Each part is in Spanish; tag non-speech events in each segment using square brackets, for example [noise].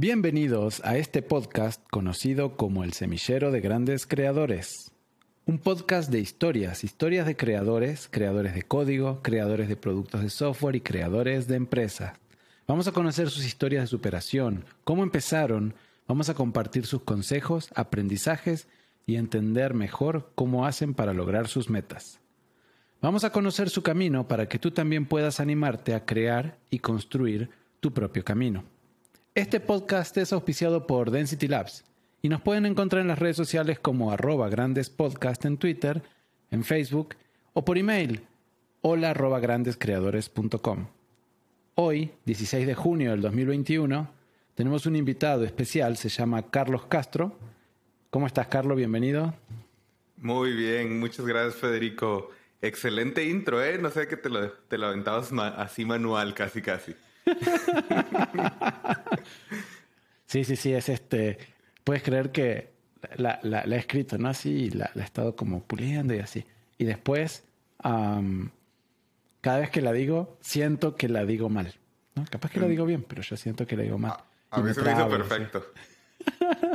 Bienvenidos a este podcast conocido como El Semillero de Grandes Creadores. Un podcast de historias, historias de creadores, creadores de código, creadores de productos de software y creadores de empresas. Vamos a conocer sus historias de superación, cómo empezaron, vamos a compartir sus consejos, aprendizajes y entender mejor cómo hacen para lograr sus metas. Vamos a conocer su camino para que tú también puedas animarte a crear y construir tu propio camino. Este podcast es auspiciado por Density Labs y nos pueden encontrar en las redes sociales como arroba grandespodcast en Twitter, en Facebook o por email hola arroba grandescreadores.com. Hoy, 16 de junio del 2021, tenemos un invitado especial, se llama Carlos Castro. ¿Cómo estás, Carlos? Bienvenido. Muy bien, muchas gracias, Federico. Excelente intro, ¿eh? No sé que te lo, te lo aventabas así manual, casi, casi. Sí, sí, sí, es este. Puedes creer que la, he escrito, ¿no? Así, y la, he estado como puliendo y así. Y después, cada vez que la digo, siento que la digo mal. ¿no? Capaz que la digo bien, pero yo siento que la digo mal. A, mí se me hizo perfecto.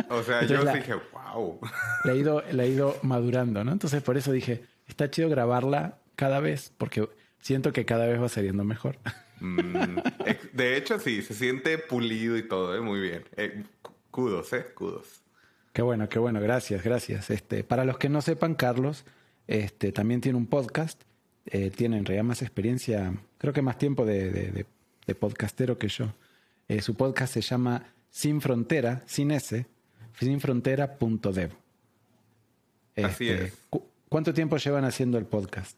O sea, yo dije, wow. La he, ido, la he ido madurando, ¿no? Entonces por eso dije, está chido grabarla cada vez, porque siento que cada vez va saliendo mejor. Mm, de hecho, sí, se siente pulido y todo, ¿eh? muy bien. Eh, kudos, ¿eh? Kudos. Qué bueno, qué bueno, gracias, gracias. Este, para los que no sepan, Carlos este, también tiene un podcast. Eh, tiene en realidad más experiencia, creo que más tiempo de, podcastero que yo. Eh, su podcast se llama Sin Frontera, sin S, sinfrontera.dev. Así este, es. ¿Cuánto tiempo llevan haciendo el podcast?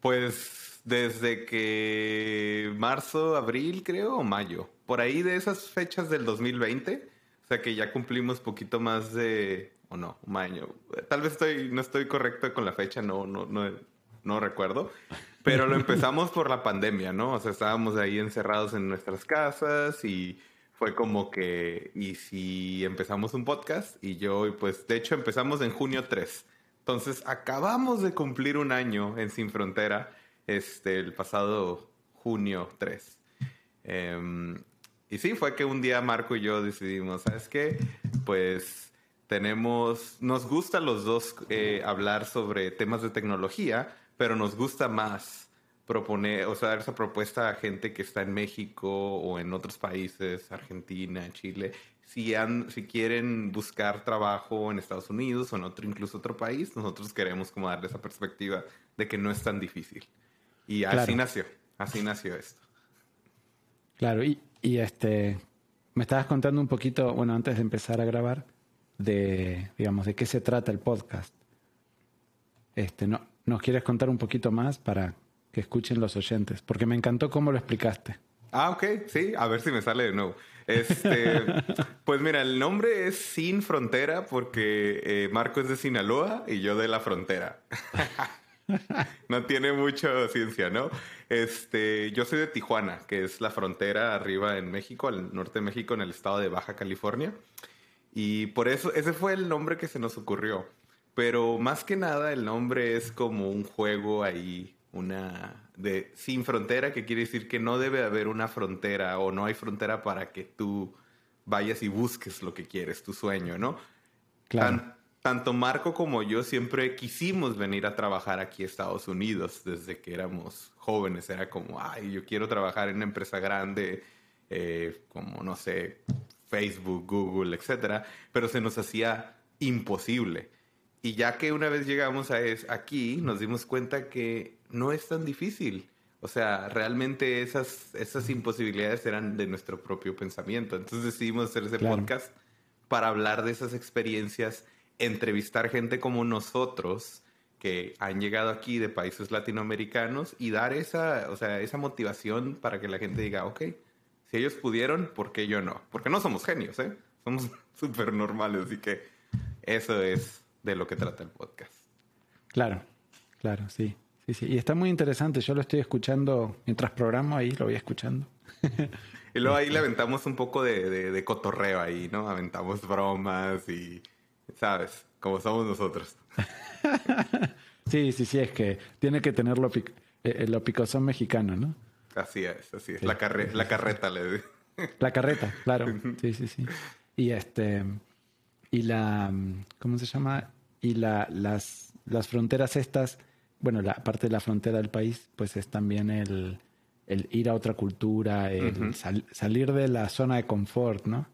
Pues desde que marzo, abril, creo, o mayo. Por ahí de esas fechas del 2020. O sea que ya cumplimos poquito más de, o no, un año. Tal vez estoy, no estoy correcto con la fecha, no, no, no, no recuerdo. Pero lo empezamos por la pandemia, ¿no? O sea, estábamos ahí encerrados en nuestras casas y fue como que, y si empezamos un podcast y yo, pues, de hecho empezamos en junio 3. Entonces, acabamos de cumplir un año en Sin Frontera este, el pasado junio 3. Em, y sí, fue que un día Marco y yo decidimos, ¿sabes qué? Pues tenemos, nos gusta los dos eh, hablar sobre temas de tecnología, pero nos gusta más proponer, o sea, dar esa propuesta a gente que está en México o en otros países, Argentina, Chile, si, han, si quieren buscar trabajo en Estados Unidos o en otro, incluso otro país, nosotros queremos como darle esa perspectiva de que no es tan difícil. Y así nació, así nació esto. Claro, y, y, este, me estabas contando un poquito, bueno, antes de empezar a grabar, de, digamos, de qué se trata el podcast. Este, no, ¿Nos quieres contar un poquito más para que escuchen los oyentes? Porque me encantó cómo lo explicaste. Ah, ok, sí, a ver si me sale de nuevo. Este, [laughs] pues mira, el nombre es Sin Frontera porque eh, Marco es de Sinaloa y yo de la frontera. [laughs] [laughs] no tiene mucha ciencia, ¿no? Este, yo soy de Tijuana, que es la frontera arriba en México, al norte de México, en el estado de Baja California. Y por eso, ese fue el nombre que se nos ocurrió. Pero más que nada, el nombre es como un juego ahí, una de sin frontera, que quiere decir que no debe haber una frontera o no hay frontera para que tú vayas y busques lo que quieres, tu sueño, ¿no? Claro tanto Marco como yo siempre quisimos venir a trabajar aquí a Estados Unidos desde que éramos jóvenes. Era como, ay, yo quiero trabajar en una empresa grande, eh, como, no sé, Facebook, Google, etc. Pero se nos hacía imposible. Y ya que una vez llegamos a es, aquí, nos dimos cuenta que no es tan difícil. O sea, realmente esas, esas imposibilidades eran de nuestro propio pensamiento. Entonces decidimos hacer ese podcast para hablar de esas experiencias entrevistar gente como nosotros que han llegado aquí de países latinoamericanos y dar esa, o sea, esa motivación para que la gente diga, ok, si ellos pudieron, ¿por qué yo no? Porque no somos genios, ¿eh? Somos [laughs] súper normales, así que eso es de lo que trata el podcast. Claro, claro, sí. Sí, sí. Y está muy interesante. Yo lo estoy escuchando mientras programo ahí, lo voy escuchando. [laughs] y luego ahí le aventamos un poco de, de cotorreo ahí, ¿no? Aventamos bromas y ¿Sabes? Como somos nosotros. [laughs] sí, sí, sí, es que tiene que tener lo, eh, eh, picosón mexicano, ¿no? Así es, así es. La, la carreta le La carreta, claro. [laughs] Sí, sí, sí. Y este. Y la. ¿Cómo se llama? Y la, las, las fronteras estas. Bueno, la parte de la frontera del país, pues es también el, el ir a otra cultura, el salir de la zona de confort, ¿no?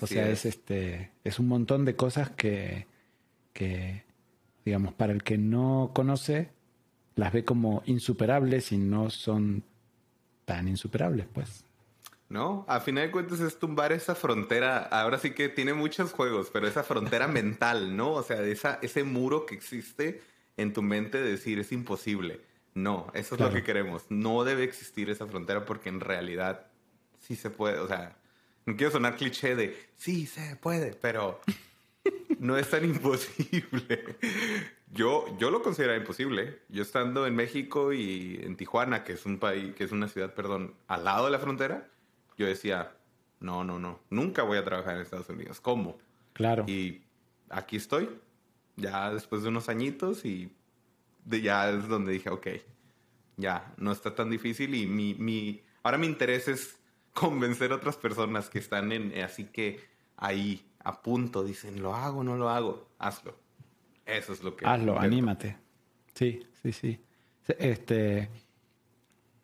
O sea, es. este. Es un montón de cosas que. que digamos, para el que no conoce, las ve como insuperables y no son tan insuperables, pues. No, a final de cuentas es tumbar esa frontera. Ahora sí que tiene muchos juegos, pero esa frontera [laughs] mental, ¿no? O sea, esa, ese muro que existe en tu mente de decir es imposible. No, eso es lo que queremos. No debe existir esa frontera porque en realidad sí se puede. O sea, no quiero sonar cliché de sí se puede, pero no es tan imposible. Yo, yo lo considero imposible. Yo estando en México y en Tijuana, que es un país, que es una ciudad, perdón, al lado de la frontera, yo decía, no, no, no, nunca voy a trabajar en Estados Unidos. ¿Cómo? Claro. Y aquí estoy, ya después de unos añitos y de, ya es donde dije, ok, ya, no está tan difícil y mi, mi, ahora mi interés es convencer a otras personas que están en, así que ahí, a punto, dicen, lo hago, no lo hago, hazlo. Eso es lo que... Hazlo, anímate. Sí, sí, sí. Este,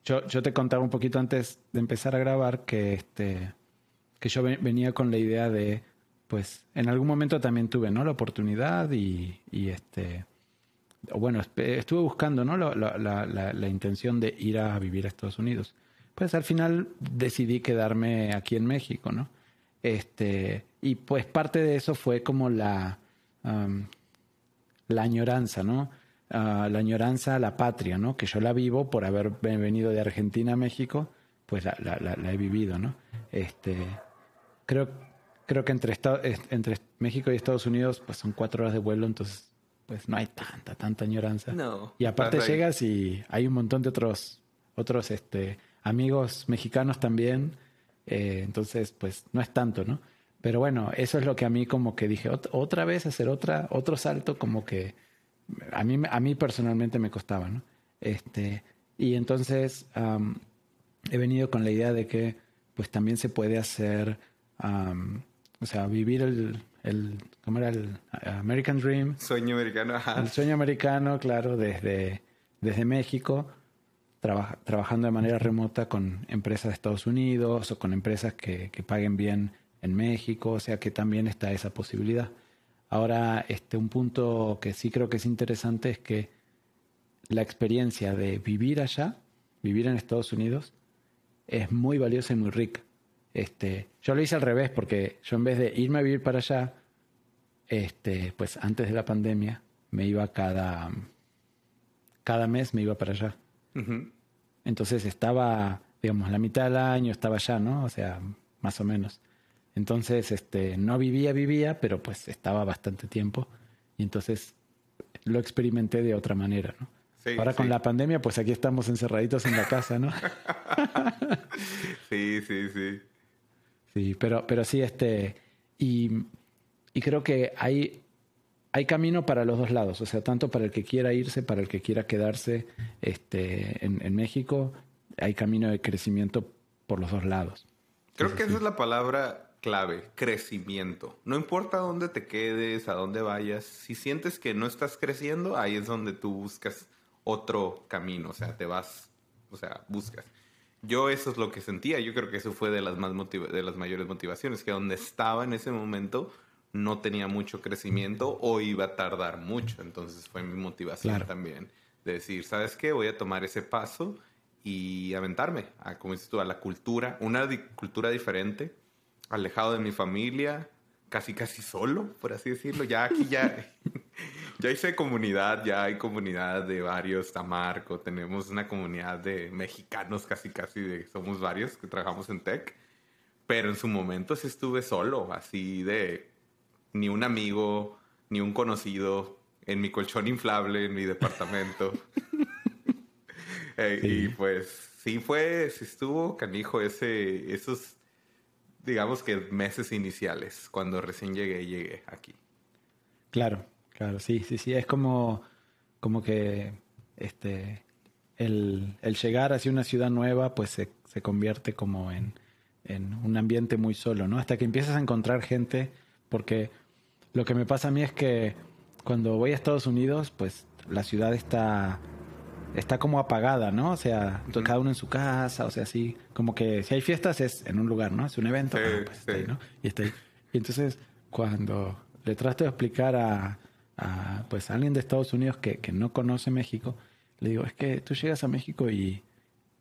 yo, yo te contaba un poquito antes de empezar a grabar que, este, que yo venía con la idea de, pues, en algún momento también tuve, ¿no? La oportunidad y, y este, bueno, estuve buscando, ¿no? La, la, la, la, intención de ir a vivir a Estados Unidos. Pues al final decidí quedarme aquí en México, ¿no? Este, y pues parte de eso fue como la, la añoranza, ¿no? la añoranza a la patria, ¿no? Que yo la vivo por haber venido de Argentina a México, pues la, la, he vivido, ¿no? Este, creo, creo que entre, entre México y Estados Unidos, pues son cuatro horas de vuelo, entonces, pues no hay tanta, tanta añoranza. No. Y aparte llegas y hay un montón de otros, otros, este, amigos mexicanos también, eh, entonces, pues no es tanto, ¿no? Pero bueno, eso es lo que a mí como que dije, otra vez hacer otra, otro salto como que a mí, a mí personalmente me costaba, ¿no? Este, y entonces he venido con la idea de que pues también se puede hacer, o sea, vivir el, el, ¿cómo era? El American Dream. Sueño americano, ajá. El sueño americano, claro, desde, desde México, trabajando de manera remota con empresas de Estados Unidos o con empresas que, que paguen bien en México, o sea que también está esa posibilidad. Ahora, este, un punto que sí creo que es interesante es que la experiencia de vivir allá, vivir en Estados Unidos, es muy valiosa y muy rica. Este, yo lo hice al revés porque yo en vez de irme a vivir para allá, este, pues antes de la pandemia me iba cada, cada mes me iba para allá. Entonces estaba, digamos, la mitad del año estaba allá, ¿no? O sea, más o menos. Entonces, este, no vivía, vivía, pero pues estaba bastante tiempo. Y entonces lo experimenté de otra manera, ¿no? Ahora con la pandemia, pues aquí estamos encerraditos en la casa, ¿no? [laughs] sí, sí, sí. Sí, pero, pero sí, este, y, y creo que hay, hay camino para los dos lados, o sea, tanto para el que quiera irse, para el que quiera quedarse este, en, en México, hay camino de crecimiento por los dos lados. Creo que esa es la palabra clave, crecimiento. No importa dónde te quedes, a dónde vayas, si sientes que no estás creciendo, ahí es donde tú buscas otro camino, o sea, te vas, o sea, buscas. Yo eso es lo que sentía, yo creo que eso fue de las, más de las mayores motivaciones, que donde estaba en ese momento no tenía mucho crecimiento o iba a tardar mucho, entonces fue mi motivación también de decir, ¿sabes qué? Voy a tomar ese paso y aventarme a, como dices tú, a la cultura, una cultura diferente, alejado de mi familia, casi casi solo, por así decirlo. Ya aquí ya, [laughs] ya hice comunidad, ya hay comunidad de varios, Tamarco, tenemos una comunidad de mexicanos casi casi, de, somos varios que trabajamos en tech, pero en su momento sí estuve solo, así de ni un amigo, ni un conocido, en mi colchón inflable, en mi departamento. [laughs] Eh, y pues sí fue, sí estuvo canijo ese, esos digamos que meses iniciales, cuando recién llegué, llegué aquí. Claro, claro, sí, sí, sí, es como, como que este, el, el llegar hacia una ciudad nueva, pues se, se convierte como en, en un ambiente muy solo, ¿no? Hasta que empiezas a encontrar gente, porque lo que me pasa a mí es que cuando voy a Estados Unidos, pues la ciudad está está como apagada, ¿no? O sea, cada uno en su casa, o sea, así, como que si hay fiestas es en un lugar, ¿no? Es un evento, ah, pues está ahí, ¿no? Y está ahí. Y entonces, cuando le trato de explicar a, pues a alguien de Estados Unidos que, que no conoce México, le digo, es que tú llegas a México y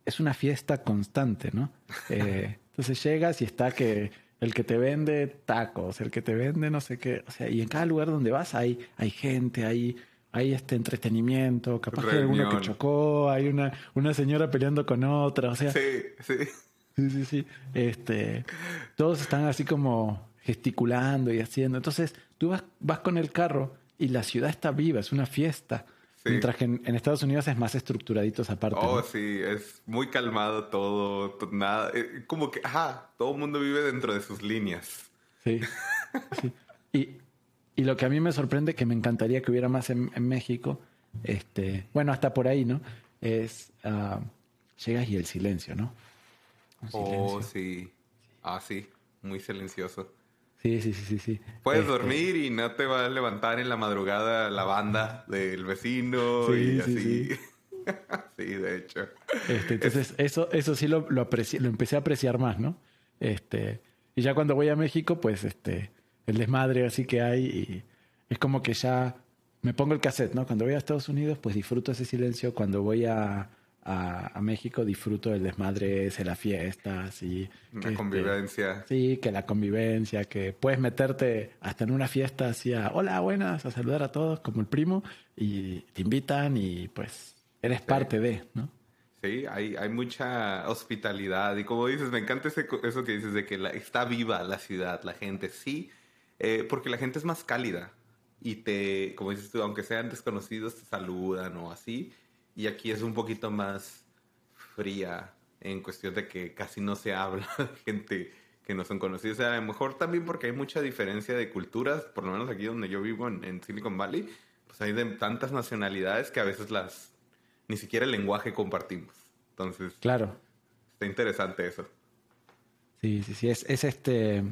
es una fiesta constante, ¿no? [laughs] Eh, entonces llegas y está que el que te vende tacos, el que te vende no sé qué, o sea, y en cada lugar donde vas hay, hay gente, hay, hay este entretenimiento, capaz que hay alguno que chocó, hay una, una señora peleando con otra, o sea. Sí, sí. Sí, sí, sí. Este, todos están así como gesticulando y haciendo. Entonces, tú vas, vas con el carro y la ciudad está viva, es una fiesta. Mientras que en, Estados Unidos es más estructuraditos aparte. Oh, sí, es muy calmado todo, nada, eh, como que, ajá, todo el mundo vive dentro de sus líneas. Sí, sí. Y, y, lo que a mí me sorprende, que me encantaría que hubiera más en, México, este, bueno, hasta por ahí, ¿no? Es, uh, llegas y el silencio, ¿no? Oh, sí. Ah, sí, muy silencioso. Sí, sí, sí, sí. Puedes este, dormir y no te va a levantar en la madrugada la banda del vecino sí, y así. Sí, [laughs] sí. de hecho. Este, entonces, eso, eso sí lo, lo, lo empecé a apreciar más, ¿no? Este, y ya cuando voy a México, pues este, el desmadre así que hay y es como que ya me pongo el cassette, ¿no? Cuando voy a Estados Unidos, pues disfruto ese silencio. Cuando voy a, a, México disfruto del desmadre de la fiesta, así. La este, convivencia. sí, que la convivencia, que puedes meterte hasta en una fiesta así a, hola, buenas, a saludar a todos como el primo y te invitan y pues eres parte de, ¿no? Sí, hay, hay mucha hospitalidad y como dices, me encanta ese, eso que dices de que está viva la ciudad, la gente, sí, eh, porque la gente es más cálida y te, como dices tú, aunque sean desconocidos, te saludan o así y aquí es un poquito más fría en cuestión de que casi no se [laughs] habla de gente que no son conocidos. O sea, a lo mejor también porque hay mucha diferencia de culturas, por lo menos aquí donde yo vivo en, Silicon Valley, pues hay de tantas nacionalidades que a veces las ni siquiera el lenguaje compartimos. Entonces, claro. Está interesante eso. Sí, sí, sí. Es, es este.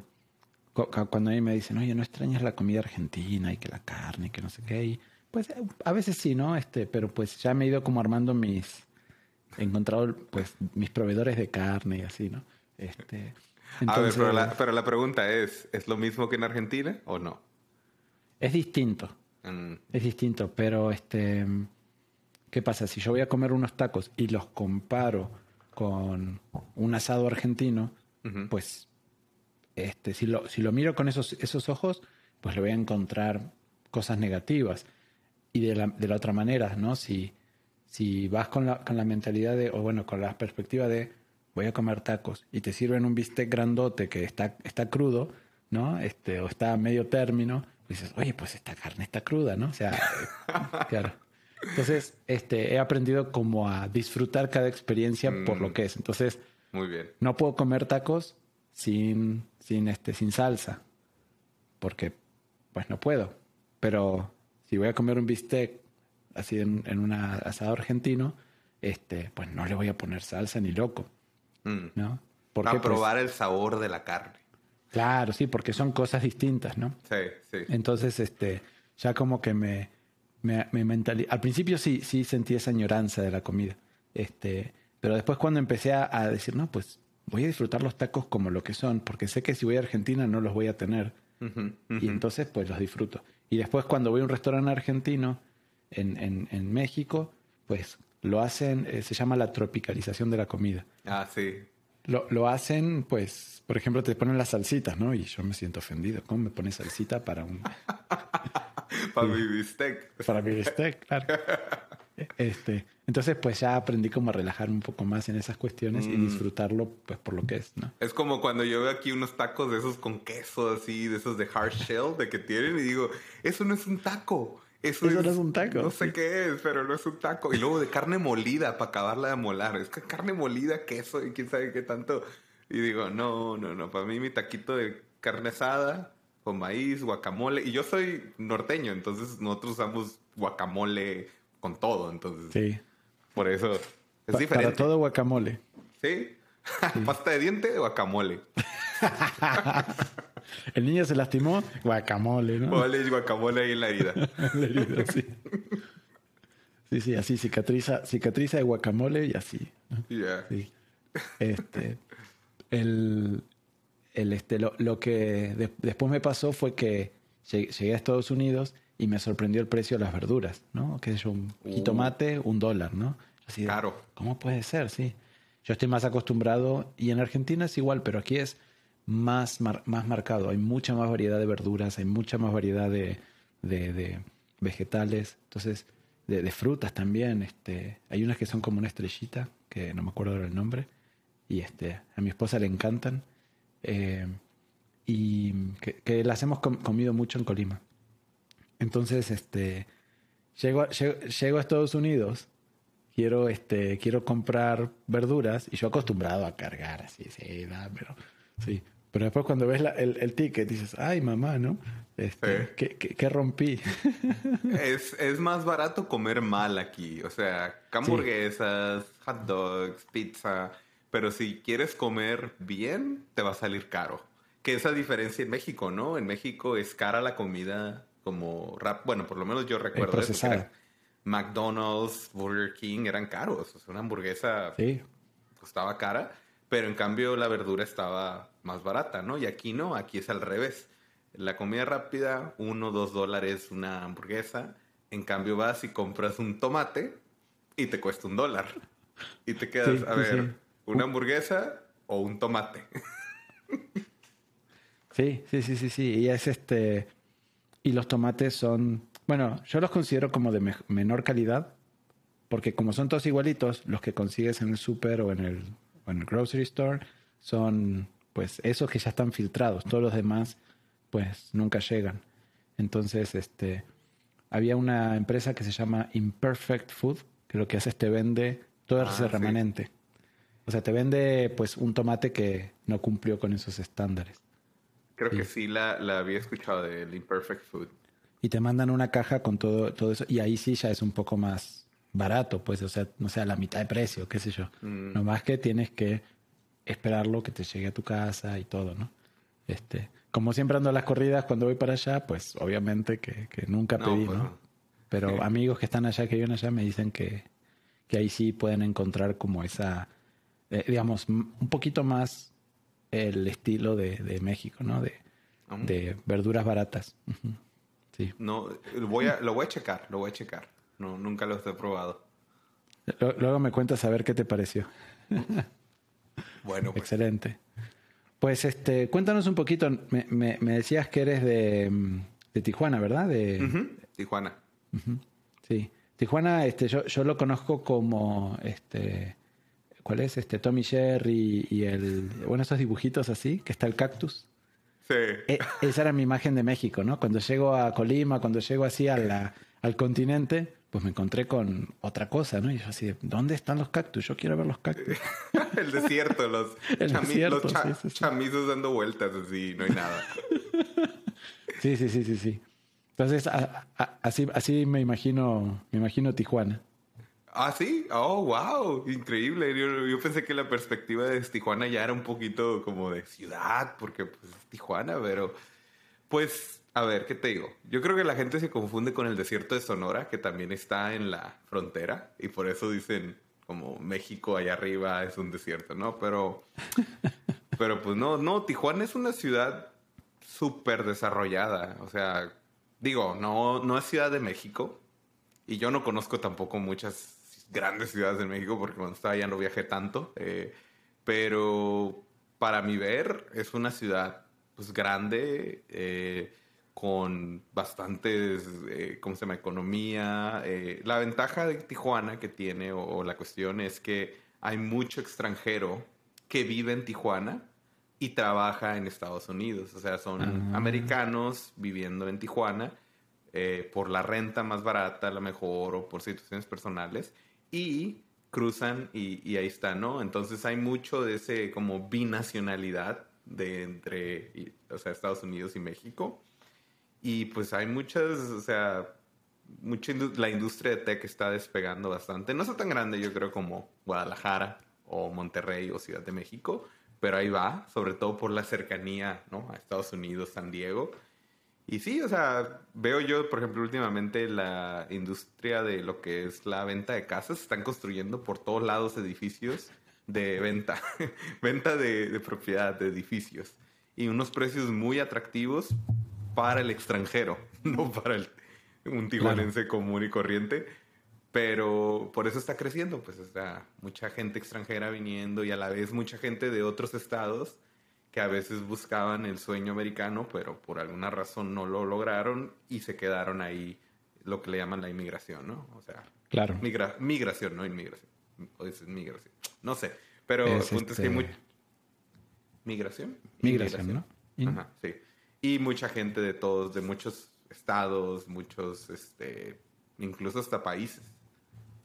Cuando a mí me dicen, oye, no extrañas la comida argentina y que la carne y que no sé qué. Y pues eh, a veces sí, ¿no? Este, pero pues ya me he ido como armando mis, he encontrado pues mis proveedores de carne y así, ¿no? Este, a ver, pero la, pregunta es, ¿es lo mismo que en Argentina o no? Es distinto. Mm. Es distinto, pero este, ¿qué pasa? Si yo voy a comer unos tacos y los comparo con un asado argentino, pues este, si lo, si lo miro con esos, esos ojos, pues le voy a encontrar cosas negativas y de la, de la otra manera, ¿no? Si, si vas con la, con la mentalidad de, o bueno, con la perspectiva de voy a comer tacos y te sirven un bistec grandote que está, está crudo, ¿no? Este, o está a medio término, dices, oye, pues esta carne está cruda, ¿no? O sea, [laughs] claro. Entonces, este, he aprendido como a disfrutar cada experiencia por lo mm. que es. Entonces, muy bien. No puedo comer tacos sin, sin, este, sin salsa, porque pues no puedo. Pero si voy a comer un bistec así en, un asado argentino, este, pues no le voy a poner salsa ni loco. Mm. ¿No? Porque, a probar el sabor de la carne. Claro, sí, porque son cosas distintas, ¿no? Sí, sí. Entonces, este, ya como que me, me, Al principio sí, sí sentí esa añoranza de la comida. Este, pero después cuando empecé a, decir, no, pues voy a disfrutar los tacos como lo que son, porque sé que si voy a Argentina no los voy a tener. Y entonces, pues los disfruto. Y después cuando voy a un restaurante argentino en, en, México, pues lo hacen, eh, se llama la tropicalización de la comida. Ah, sí. Lo, lo, hacen, pues, por ejemplo, te ponen las salsitas, ¿no? Y yo me siento ofendido. ¿Cómo me pones salsita para un... [laughs] para mi bistec. Para mi bistec, claro. [laughs] Este, entonces, pues ya aprendí como a relajarme un poco más en esas cuestiones y mm. disfrutarlo, pues, por lo que es, ¿no? Es como cuando yo veo aquí unos tacos de esos con queso, así, de esos de hard shell, de que tienen, y digo, eso no es un taco. Eso, no es un taco. No sé qué es, pero no es un taco. Y luego de carne molida para acabarla de molar. Es que carne molida, queso y quién sabe qué tanto. Y digo, no, no, no. Para mí mi taquito de carne asada con maíz, guacamole. Y yo soy norteño, entonces nosotros usamos guacamole con todo. Entonces, sí. Por eso es diferente. Para todo guacamole. Sí. [laughs] ¿Pasta de diente guacamole? [laughs] El niño se lastimó, guacamole, ¿no? Y guacamole ahí en la herida. [laughs] La herida, sí. Sí, sí, así cicatriza, cicatriza de guacamole y así. ¿no? Ya. Sí. Este, el, el, este, lo, lo que de- después me pasó fue que llegué a Estados Unidos y me sorprendió el precio de las verduras, ¿no? Que es un Uh. jitomate, un dólar, ¿no? Así de, Caro. ¿Cómo puede ser? Sí. Yo estoy más acostumbrado y en Argentina es igual, pero aquí es más, mar- más marcado. Hay mucha más variedad de verduras, hay mucha más variedad de, de- de vegetales, entonces de, de frutas también. Este, hay unas que son como una estrellita, que no me acuerdo ahora el nombre, y este, a mi esposa le encantan. eh, y que, que las hemos com- comido mucho en Colima. Entonces, este, llego, a- llego, llego a Estados Unidos, quiero, este, quiero comprar verduras y yo acostumbrado a cargar así, sí, da, pero sí. Pero después cuando ves la- el, el ticket dices, ay mamá, ¿no? Este, Sí. ¿qué, qué, qué rompí? [laughs] Es, es más barato comer mal aquí. O sea, hamburguesas, hot dogs, pizza. Pero si quieres comer bien, te va a salir caro. Que esa diferencia en México, ¿no? En México es cara la comida como rap. Bueno, por lo menos yo recuerdo eso. que procesada. era McDonald's, Burger King eran caros. O sea, una hamburguesa Sí, costaba cara, pero en cambio la verdura estaba más barata, ¿no? Y aquí no, aquí es al revés. La comida rápida, uno, dos dólares una hamburguesa. En cambio vas y compras un tomate y te cuesta un dólar. Y te quedas, Sí, a sí, ver. ¿una hamburguesa o un tomate? sí, sí, sí, sí, sí. Y es este. Y los tomates son. Bueno, yo los considero como de me- menor calidad. Porque como son todos igualitos, los que consigues en el super o en el, o en el grocery store son pues esos que ya están filtrados. Todos los demás pues nunca llegan. Entonces, este había una empresa que se llama Imperfect Food, que lo que hace es te vende todo Ah, ese sí. remanente. O sea, te vende pues un tomate que no cumplió con esos estándares. Creo que sí la, la había escuchado del Imperfect Food. Y te mandan una caja con todo, todo eso. Y ahí sí ya es un poco más barato, pues, o sea, no sé, a la mitad de precio, qué sé yo. Mm. No más que tienes que esperarlo que te llegue a tu casa y todo, ¿no? Este, como siempre ando a las corridas cuando voy para allá, pues obviamente que, que nunca No, pedí, pues, ¿no? Pero Sí. amigos que están allá, que viven allá, me dicen que, que ahí sí pueden encontrar como esa, eh, digamos, un poquito más el estilo de, de México, ¿no? De, Ah. de verduras baratas. Sí. No, lo voy a, lo voy a checar, lo voy a checar. No, nunca los he probado. Lo- Luego me cuentas a ver qué te pareció. [laughs] Bueno, pues Excelente. Pues este, cuéntanos un poquito. Me, me- me decías que eres de, mm, de Tijuana, ¿verdad? De, Tijuana. Sí. Tijuana, este, yo, yo lo conozco como este. ¿Cuál es? Este Tommy Jerry y el. Bueno, esos dibujitos así, que está el cactus. Sí. E- esa era mi imagen de México, ¿no? Cuando llego a Colima, cuando llego así a la- al continente, pues me encontré con otra cosa, ¿no? Y yo así, de, ¿dónde están los cactus? Yo quiero ver los cactus. [laughs] El desierto, los, [laughs] El chami- desierto, los cha- sí, sí, sí. chamizos dando vueltas así, no hay nada. [laughs] Sí, sí, sí, sí, sí. Entonces, a- a- así, así me imagino, me imagino Tijuana. Ah, sí, oh, wow, increíble. Yo, pensé que la perspectiva de Tijuana ya era un poquito como de ciudad, porque pues es Tijuana, pero pues, a ver, ¿qué te digo? Yo creo que la gente se confunde con el desierto de Sonora, que también está en la frontera, y por eso dicen como México allá arriba es un desierto, ¿no? Pero, pero pues no, no, Tijuana es una ciudad súper desarrollada, o sea, digo, no, no es Ciudad de México, y yo no conozco tampoco muchas grandes ciudades de México porque cuando estaba allá no viajé tanto. eh, pero para mi ver es una ciudad pues grande eh, con bastantes, eh, ¿cómo se llama? Economía. la ventaja de Tijuana que tiene o, o la cuestión es que hay mucho extranjero que vive en Tijuana y trabaja en Estados Unidos. O sea, son Ah. americanos viviendo en Tijuana eh, por la renta más barata, a lo mejor, o por situaciones personales, y cruzan y, ahí está, ¿no? Entonces hay mucho de ese como binacionalidad de entre, o sea, Estados Unidos y México. Y pues hay muchas, o sea, mucha la industria de tech está despegando bastante. No está tan grande, yo creo, como Guadalajara o Monterrey o Ciudad de México, pero ahí va, sobre todo por la cercanía ¿no? a Estados Unidos, San Diego. Y sí, o sea, veo yo, por ejemplo, últimamente la industria de lo que es la venta de casas, están construyendo por todos lados edificios de venta, [laughs] venta de, propiedad de edificios y unos precios muy atractivos para el extranjero, [laughs] no para el, un tijuanense común y corriente. Pero por eso está creciendo, pues está mucha gente extranjera viniendo y a la vez mucha gente de otros estados que a veces buscaban el sueño americano, pero por alguna razón no lo lograron y se quedaron ahí, lo que le llaman la inmigración, ¿no? O sea, claro. migración, no inmigración. O dices migración. No sé, pero el punto es que hay este ¿Migración? Migración, ¿no? Ajá, sí. Y mucha gente de todos, de muchos estados, muchos, este, incluso hasta países.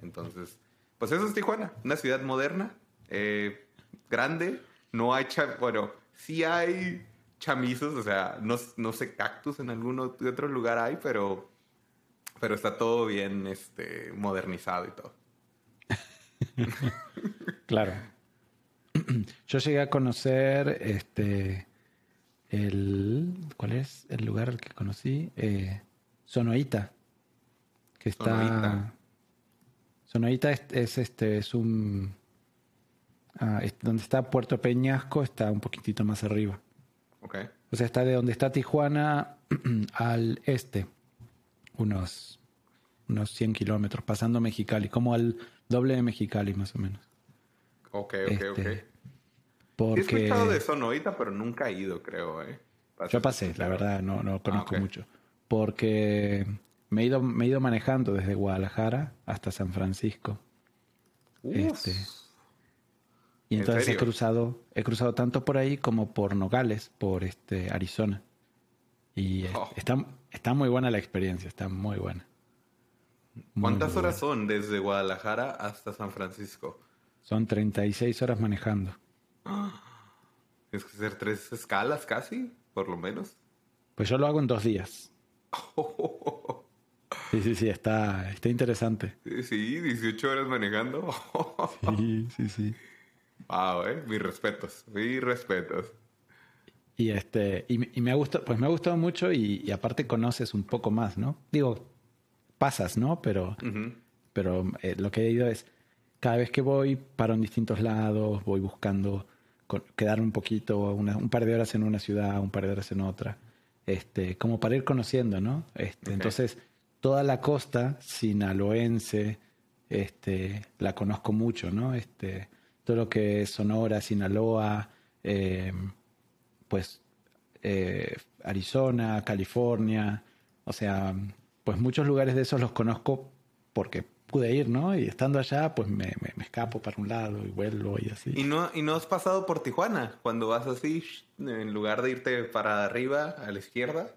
Entonces, pues eso es Tijuana, una ciudad moderna, eh, grande, no hay, bueno, sí hay chamizos, o sea, no, no sé cactus en algún otro lugar hay, pero, pero está todo bien este, modernizado y todo. [laughs] claro. Yo llegué a conocer este el ¿cuál es el lugar que conocí? Eh, Sonoita, que está Sonoita, es, este es un Ah, donde está Puerto Peñasco está un poquitito más arriba. Okay. O sea, está de donde está Tijuana [clears throat] al este, unos, unos 100 kilómetros, pasando Mexicali, como al doble de Mexicali más o menos. Ok, ok, ok. Porque... Este, he escuchado de Sonoita, pero nunca he ido, creo. ¿eh? Yo pasé, la verdad, no, no conozco ah, mucho. Porque me he, ido, me he ido manejando desde Guadalajara hasta San Francisco. Este, y entonces he cruzado, he cruzado tanto por ahí como por Nogales, por este Arizona. Y oh. está, está muy buena la experiencia, está muy buena. ¿Cuántas horas son desde Guadalajara hasta San Francisco? Son 36 horas manejando. [gasps] Es que hacer tres escalas casi, por lo menos. Pues yo lo hago en dos días. [laughs] Sí, sí, sí, está, está interesante. Sí, 18 horas manejando. Sí, sí, sí. Wow, eh, mis respetos, mis respetos. Y este, y, me ha gustado, pues me ha gustado mucho y, aparte conoces un poco más, ¿no? Digo, pasas, ¿no? Pero, pero eh, lo que he ido es, cada vez que voy, paro en distintos lados, voy buscando quedar un poquito, un par de horas en una ciudad, un par de horas en otra, este, como para ir conociendo, ¿no? Este, Entonces, toda la costa sinaloense, este, la conozco mucho, ¿no? Este, todo lo que es Sonora, Sinaloa, eh, pues eh, Arizona, California, o sea, pues muchos lugares de esos los conozco porque pude ir, ¿no? Y estando allá, pues me, escapo para un lado y vuelvo y así. ¿Y no, ¿Y no has pasado por Tijuana cuando vas así, en lugar de irte para arriba, a la izquierda?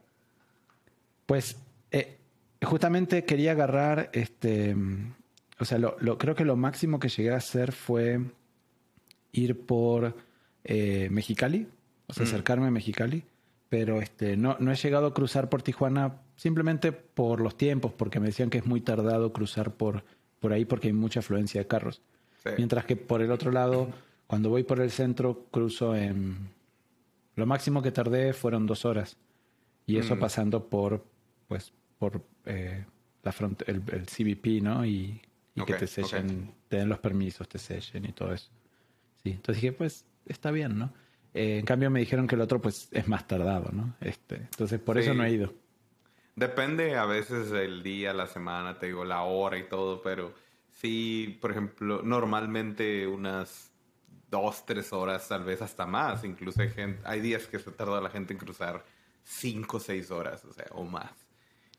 Pues eh, justamente quería agarrar, este, o sea, lo, creo que lo máximo que llegué a hacer fue ir por eh, Mexicali, o sea, mm. acercarme a Mexicali, pero este, no, no he llegado a cruzar por Tijuana simplemente por los tiempos, porque me decían que es muy tardado cruzar por, por ahí porque hay mucha afluencia de carros. Mientras que por el otro lado, cuando voy por el centro, cruzo en... Lo máximo que tardé fueron dos horas. Y eso mm. pasando por, pues, por eh, la el, el, CBP, ¿no? Y, que te sellen, te den los permisos, te sellen y todo eso. Sí, entonces dije, pues está bien, ¿no? Eh, en cambio me dijeron que el otro pues es más tardado, ¿no? Este, entonces por eso no he ido. Depende a veces el día, la semana, te digo, la hora y todo, pero sí, por ejemplo, normalmente unas dos, tres horas, tal vez hasta más. Incluso hay, gente, hay días que se tarda la gente en cruzar cinco, seis horas, o sea, o más.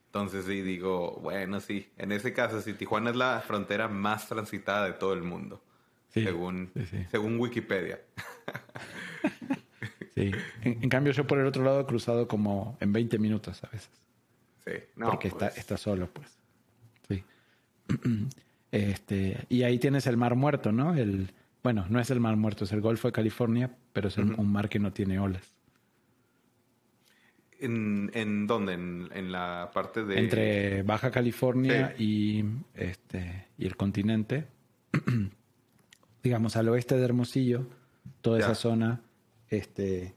Entonces sí digo, bueno, sí, en ese caso, si Tijuana es la frontera más transitada de todo el mundo según, según Wikipedia. [laughs] sí. En, cambio, yo por el otro lado he cruzado como en 20 minutos a veces. Sí, Porque está, pues. está solo, pues. Sí. [clears throat] Este, y ahí tienes el Mar Muerto, ¿no? El, bueno, no es el Mar Muerto, es el Golfo de California, pero es un mar que no tiene olas. ¿En, en dónde? En, la parte de... Entre Baja California y, este, y el continente. [clears throat] digamos, al oeste de Hermosillo, toda esa zona este,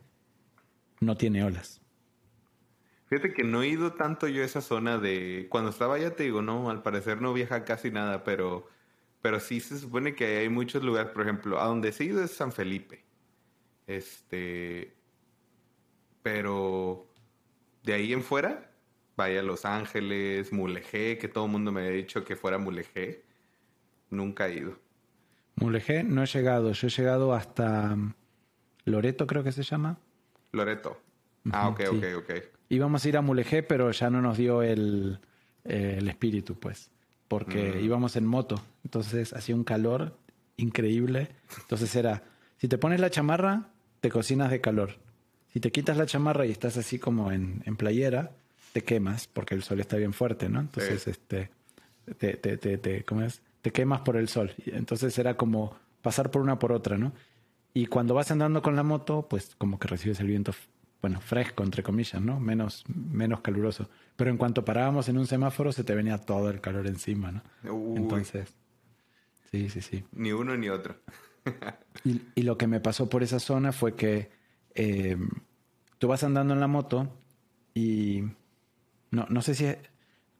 no tiene olas. Fíjate que no he ido tanto yo a esa zona de... Cuando estaba allá te digo, no, al parecer no viaja casi nada, pero, pero sí se supone que hay muchos lugares, por ejemplo, a donde he ido es San Felipe. Este... Pero de ahí en fuera, vaya a Los Ángeles, Mulegé, que todo el mundo me ha dicho que fuera Mulegé. Nunca he ido. Mulegé no he llegado, yo he llegado hasta mm, Loreto, creo que se llama. Loreto. Ah, ok, ok, ok. Íbamos a ir a Mulegé, pero ya no nos dio el, espíritu, pues, porque mm. íbamos en moto, entonces hacía un calor increíble. Entonces era, si te pones la chamarra, te cocinas de calor. Si te quitas la chamarra y estás así como en, playera, te quemas porque el sol está bien fuerte, ¿no? Entonces, este, te, te, te, ¿cómo es? Te quemas por el sol. Entonces era como pasar por una por otra, ¿no? Y cuando vas andando con la moto, pues como que recibes el viento, bueno, fresco, entre comillas, ¿no? Menos, menos caluroso. Pero en cuanto parábamos en un semáforo, se te venía todo el calor encima, ¿no? Entonces, sí, sí, sí. Ni uno ni otro. y, y, lo que me pasó por esa zona fue que eh, tú vas andando en la moto y no, no sé si...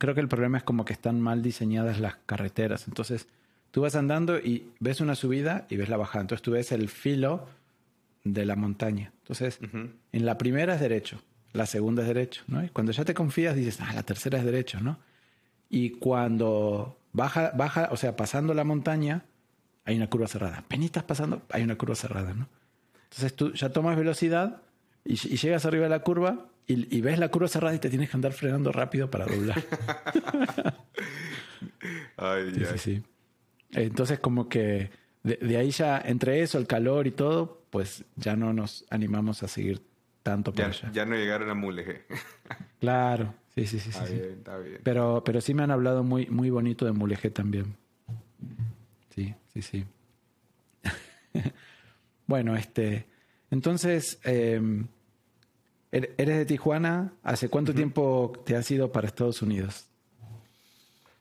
creo que el problema es como que están mal diseñadas las carreteras. Entonces, tú vas andando y ves una subida y ves la bajada. Entonces, tú ves el filo de la montaña. Entonces, en la primera es derecho, la segunda es derecho, ¿no? Y cuando ya te confías, dices, ah, la tercera es derecho, ¿no? Y cuando baja, baja, o sea, pasando la montaña, hay una curva cerrada. Penitas pasando, hay una curva cerrada, ¿no? Entonces tú ya tomas velocidad y, llegas arriba de la curva y, ves la curva cerrada y te tienes que andar frenando rápido para doblar. [laughs] ay, sí, sí, sí, Entonces como que de, ahí ya, entre eso, el calor y todo, pues ya no nos animamos a seguir tanto por ya, Ya no llegaron a Mulegé. [laughs] claro, sí, sí, sí. Está sí, bien, está bien. Pero, pero sí me han hablado muy, muy bonito de Mulegé también. Sí, sí, sí. [laughs] Bueno, este, entonces, em, eres de Tijuana. ¿Hace cuánto tiempo te has ido para Estados Unidos?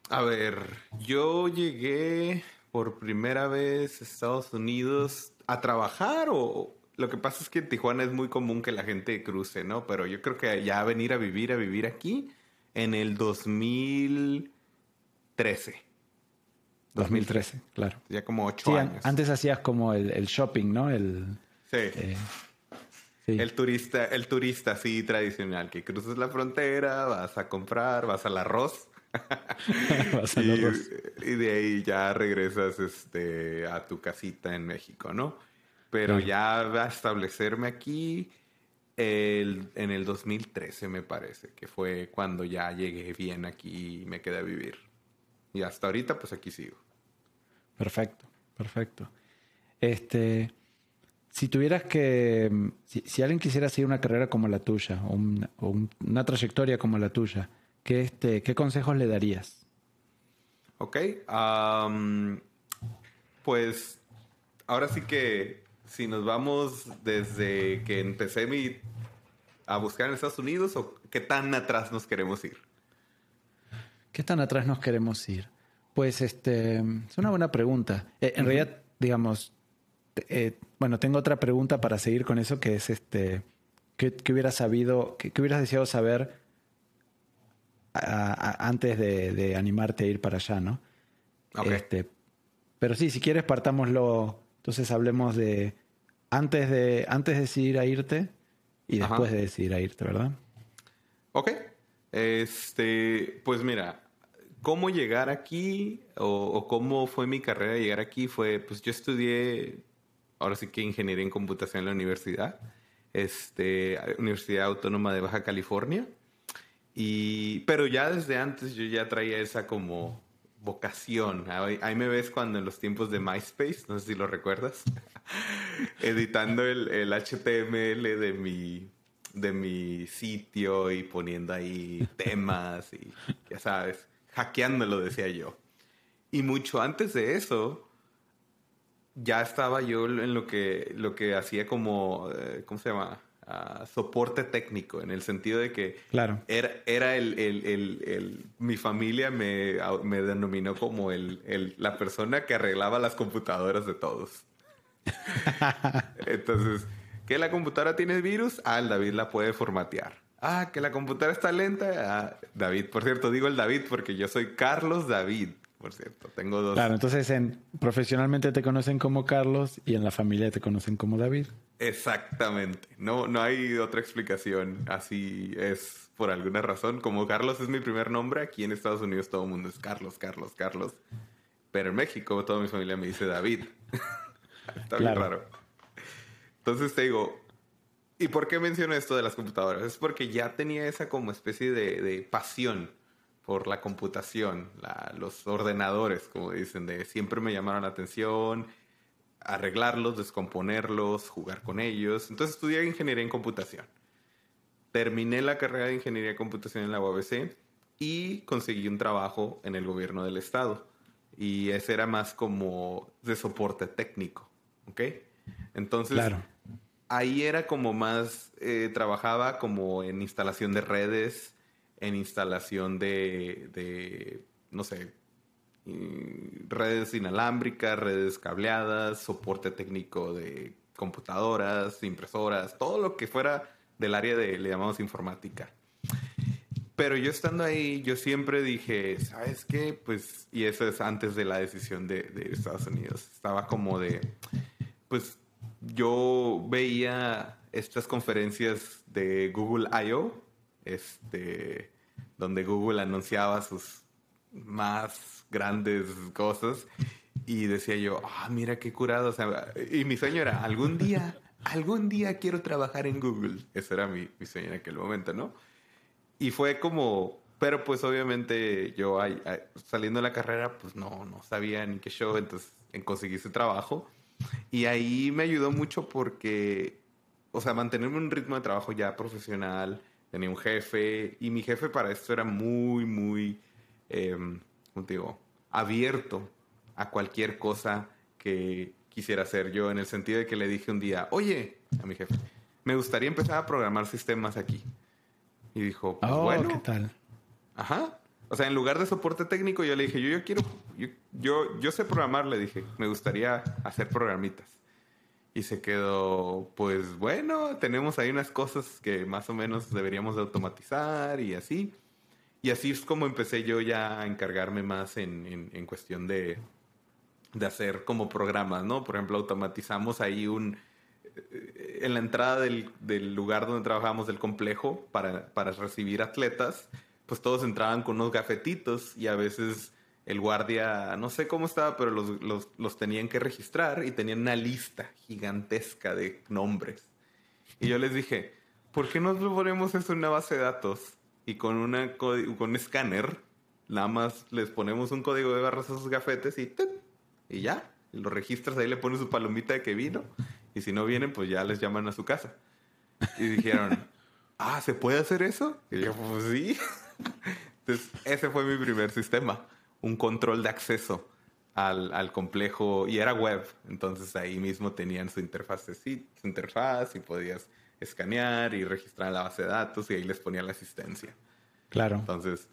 A ver, yo llegué por primera vez a Estados Unidos a trabajar o lo que pasa es que en Tijuana es muy común que la gente cruce, ¿no? Pero yo creo que ya venir a vivir, a vivir aquí en el 2013. 2013, claro. Ya como ocho años. Antes hacías como el, shopping, ¿no? El, eh, sí. El turista, el turista sí tradicional, que cruzas la frontera, vas a comprar, vas al arroz. [laughs] vas al y, arroz. y de ahí ya regresas este, a tu casita en México, ¿no? Pero ya va a establecerme aquí el, en el 2013, me parece, que fue cuando ya llegué bien aquí y me quedé a vivir. Y hasta ahorita, pues aquí sigo. Perfecto, perfecto. Este, si tuvieras que, si, alguien quisiera seguir una carrera como la tuya o, una trayectoria como la tuya, ¿qué, este, ¿qué consejos le darías? Ok, pues ahora sí que si nos vamos desde que empecé mi, a buscar en Estados Unidos o qué tan atrás nos queremos ir. ¿Qué tan atrás nos queremos ir? Pues este, es una buena pregunta. Eh, en realidad, digamos, eh, bueno, tengo otra pregunta para seguir con eso, que es este, ¿qué, hubieras sabido, qué, hubieras deseado saber antes de, animarte a ir para allá, ¿no? Este, pero sí, si quieres partámoslo, entonces hablemos de antes de antes de decidir a irte y después de decidir a irte, ¿verdad? Ok. Este, pues mira, cómo llegar aquí o, cómo fue mi carrera llegar aquí fue, pues yo estudié, ahora sí que ingeniería en computación en la universidad, este, Universidad Autónoma de Baja California. Y, pero ya desde antes yo ya traía esa como vocación. Ahí, me ves cuando en los tiempos de MySpace, no sé si lo recuerdas, [laughs] editando el, el HTML de mi, de mi sitio y poniendo ahí temas y ya sabes hackeándolo, decía yo. Y mucho antes de eso, ya estaba yo en lo que, lo que hacía como, eh, ¿cómo se llama? soporte técnico, en el sentido de que claro. era, era el, el, el, mi familia me, me denominó como el, la persona que arreglaba las computadoras de todos. [laughs] Entonces, que la computadora tiene virus, ah, el David la puede formatear. Ah, que la computadora está lenta, ah, David. Por cierto, digo el David porque yo soy Carlos David por cierto. Tengo dos. Claro, entonces en, profesionalmente te conocen como Carlos y en la familia te conocen como David. Exactamente. No, no hay otra explicación. Así es por alguna razón. Como Carlos es mi primer nombre, aquí en Estados Unidos todo el mundo es Carlos, Carlos, Carlos. Pero en México toda mi familia me dice David. [laughs] Está bien raro. Entonces te digo, ¿y por qué menciono esto de las computadoras? Es porque ya tenía esa como especie de, de pasión por la computación, los ordenadores, como dicen, de siempre me llamaron la atención, arreglarlos, descomponerlos, jugar con ellos. Entonces estudié ingeniería en computación. Terminé la carrera de ingeniería en computación en la UABC y conseguí un trabajo en el gobierno del estado. Y ese era más como de soporte técnico, ¿ok? Entonces, ahí era como más, eh, trabajaba como en instalación de redes, en instalación de, no sé, redes inalámbricas, redes cableadas, soporte técnico de computadoras, impresoras, todo lo que fuera del área de, le llamamos informática. Pero yo estando ahí, yo siempre dije, ¿sabes qué? Pues, y eso es antes de la decisión de, de Estados Unidos, estaba como de, pues yo veía estas conferencias de Google I.O., este, donde Google anunciaba sus más grandes cosas y decía yo, ah, mira qué curado. y mi sueño era, algún día, algún día quiero trabajar en Google. Ese era mi, sueño en aquel momento, ¿no? Y fue como, pero pues obviamente yo saliendo de la carrera, pues no, no sabía ni qué show, entonces conseguí ese trabajo. Y ahí me ayudó mucho porque, o sea, mantenerme un ritmo de trabajo ya profesional, tenía un jefe y mi jefe para esto era muy, muy, eh, ¿cómo te digo? Abierto a cualquier cosa que quisiera hacer yo, en el sentido de que le dije un día, oye, a mi jefe, me gustaría empezar a programar sistemas aquí. Y dijo, pues oh, bueno. ¿qué tal? Ajá. O sea, en lugar de soporte técnico, yo le dije, yo, yo quiero, yo, yo, yo sé programar, le dije, me gustaría hacer programitas. Y se quedó, pues bueno, tenemos ahí unas cosas que más o menos deberíamos de automatizar y así. Y así es como empecé yo ya a encargarme más en, en, cuestión de, de, hacer como programas, ¿no? Por ejemplo, automatizamos ahí un... Eh, en la entrada del, del lugar donde trabajamos del complejo para, para recibir atletas, pues todos entraban con unos gafetitos y a veces el guardia, no sé cómo estaba, pero los, los, tenían que registrar y tenían una lista gigantesca de nombres. Y yo les dije, ¿por qué no ponemos eso en una base de datos? Y con, una con un escáner, nada más les ponemos un código de barras a esos gafetes y, y ya. lo registras, ahí le pones su palomita de que vino. Y si no vienen, pues ya les llaman a su casa. Y dijeron, [laughs] ah, ¿se puede hacer eso? Y yo, pues sí. [laughs] Entonces, ese fue mi primer sistema un control de acceso al, al, complejo y era web. Entonces ahí mismo tenían su interfaz, su interfaz y podías escanear y registrar la base de datos y ahí les ponía la asistencia. Claro. Entonces,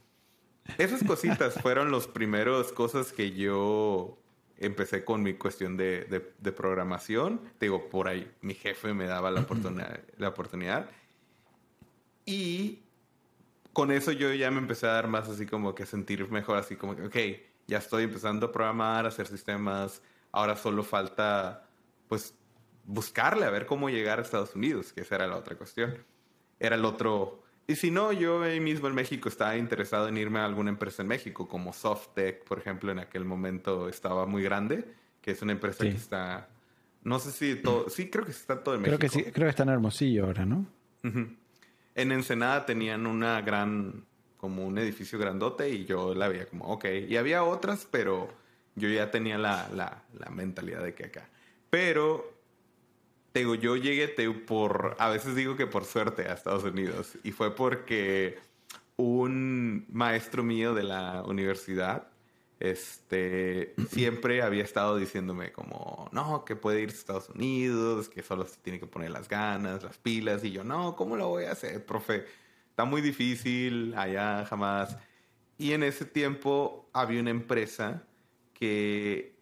esas cositas [laughs] fueron los primeros cosas que yo empecé con mi cuestión de, de, programación. digo, por ahí mi jefe me daba la [clears throat] oportunidad, la oportunidad. Y con eso yo ya me empecé a dar más así como que sentir mejor, así como que, ok, ya estoy empezando a programar, a hacer sistemas, ahora solo falta, pues, buscarle a ver cómo llegar a Estados Unidos, que esa era la otra cuestión. Era el otro... Y si no, yo ahí mismo en México estaba interesado en irme a alguna empresa en México, como Softec, por ejemplo, en aquel momento estaba muy grande, que es una empresa que está... No sé si todo... Sí, creo que está todo en México. Creo que sí, creo que está en Hermosillo ahora, ¿no? En Ensenada tenían una gran, como un edificio grandote y yo la veía como, ok. Y había otras, pero yo ya tenía la, la, la mentalidad de que acá. Pero, te yo llegué te, por, a veces digo que por suerte a Estados Unidos. Y fue porque un maestro mío de la universidad este, siempre había estado diciéndome como, no, que puede ir a Estados Unidos, que solo se tiene que poner las ganas, las pilas, y yo, no, ¿cómo lo voy a hacer, profe? Está muy difícil, allá jamás. Y en ese tiempo había una empresa que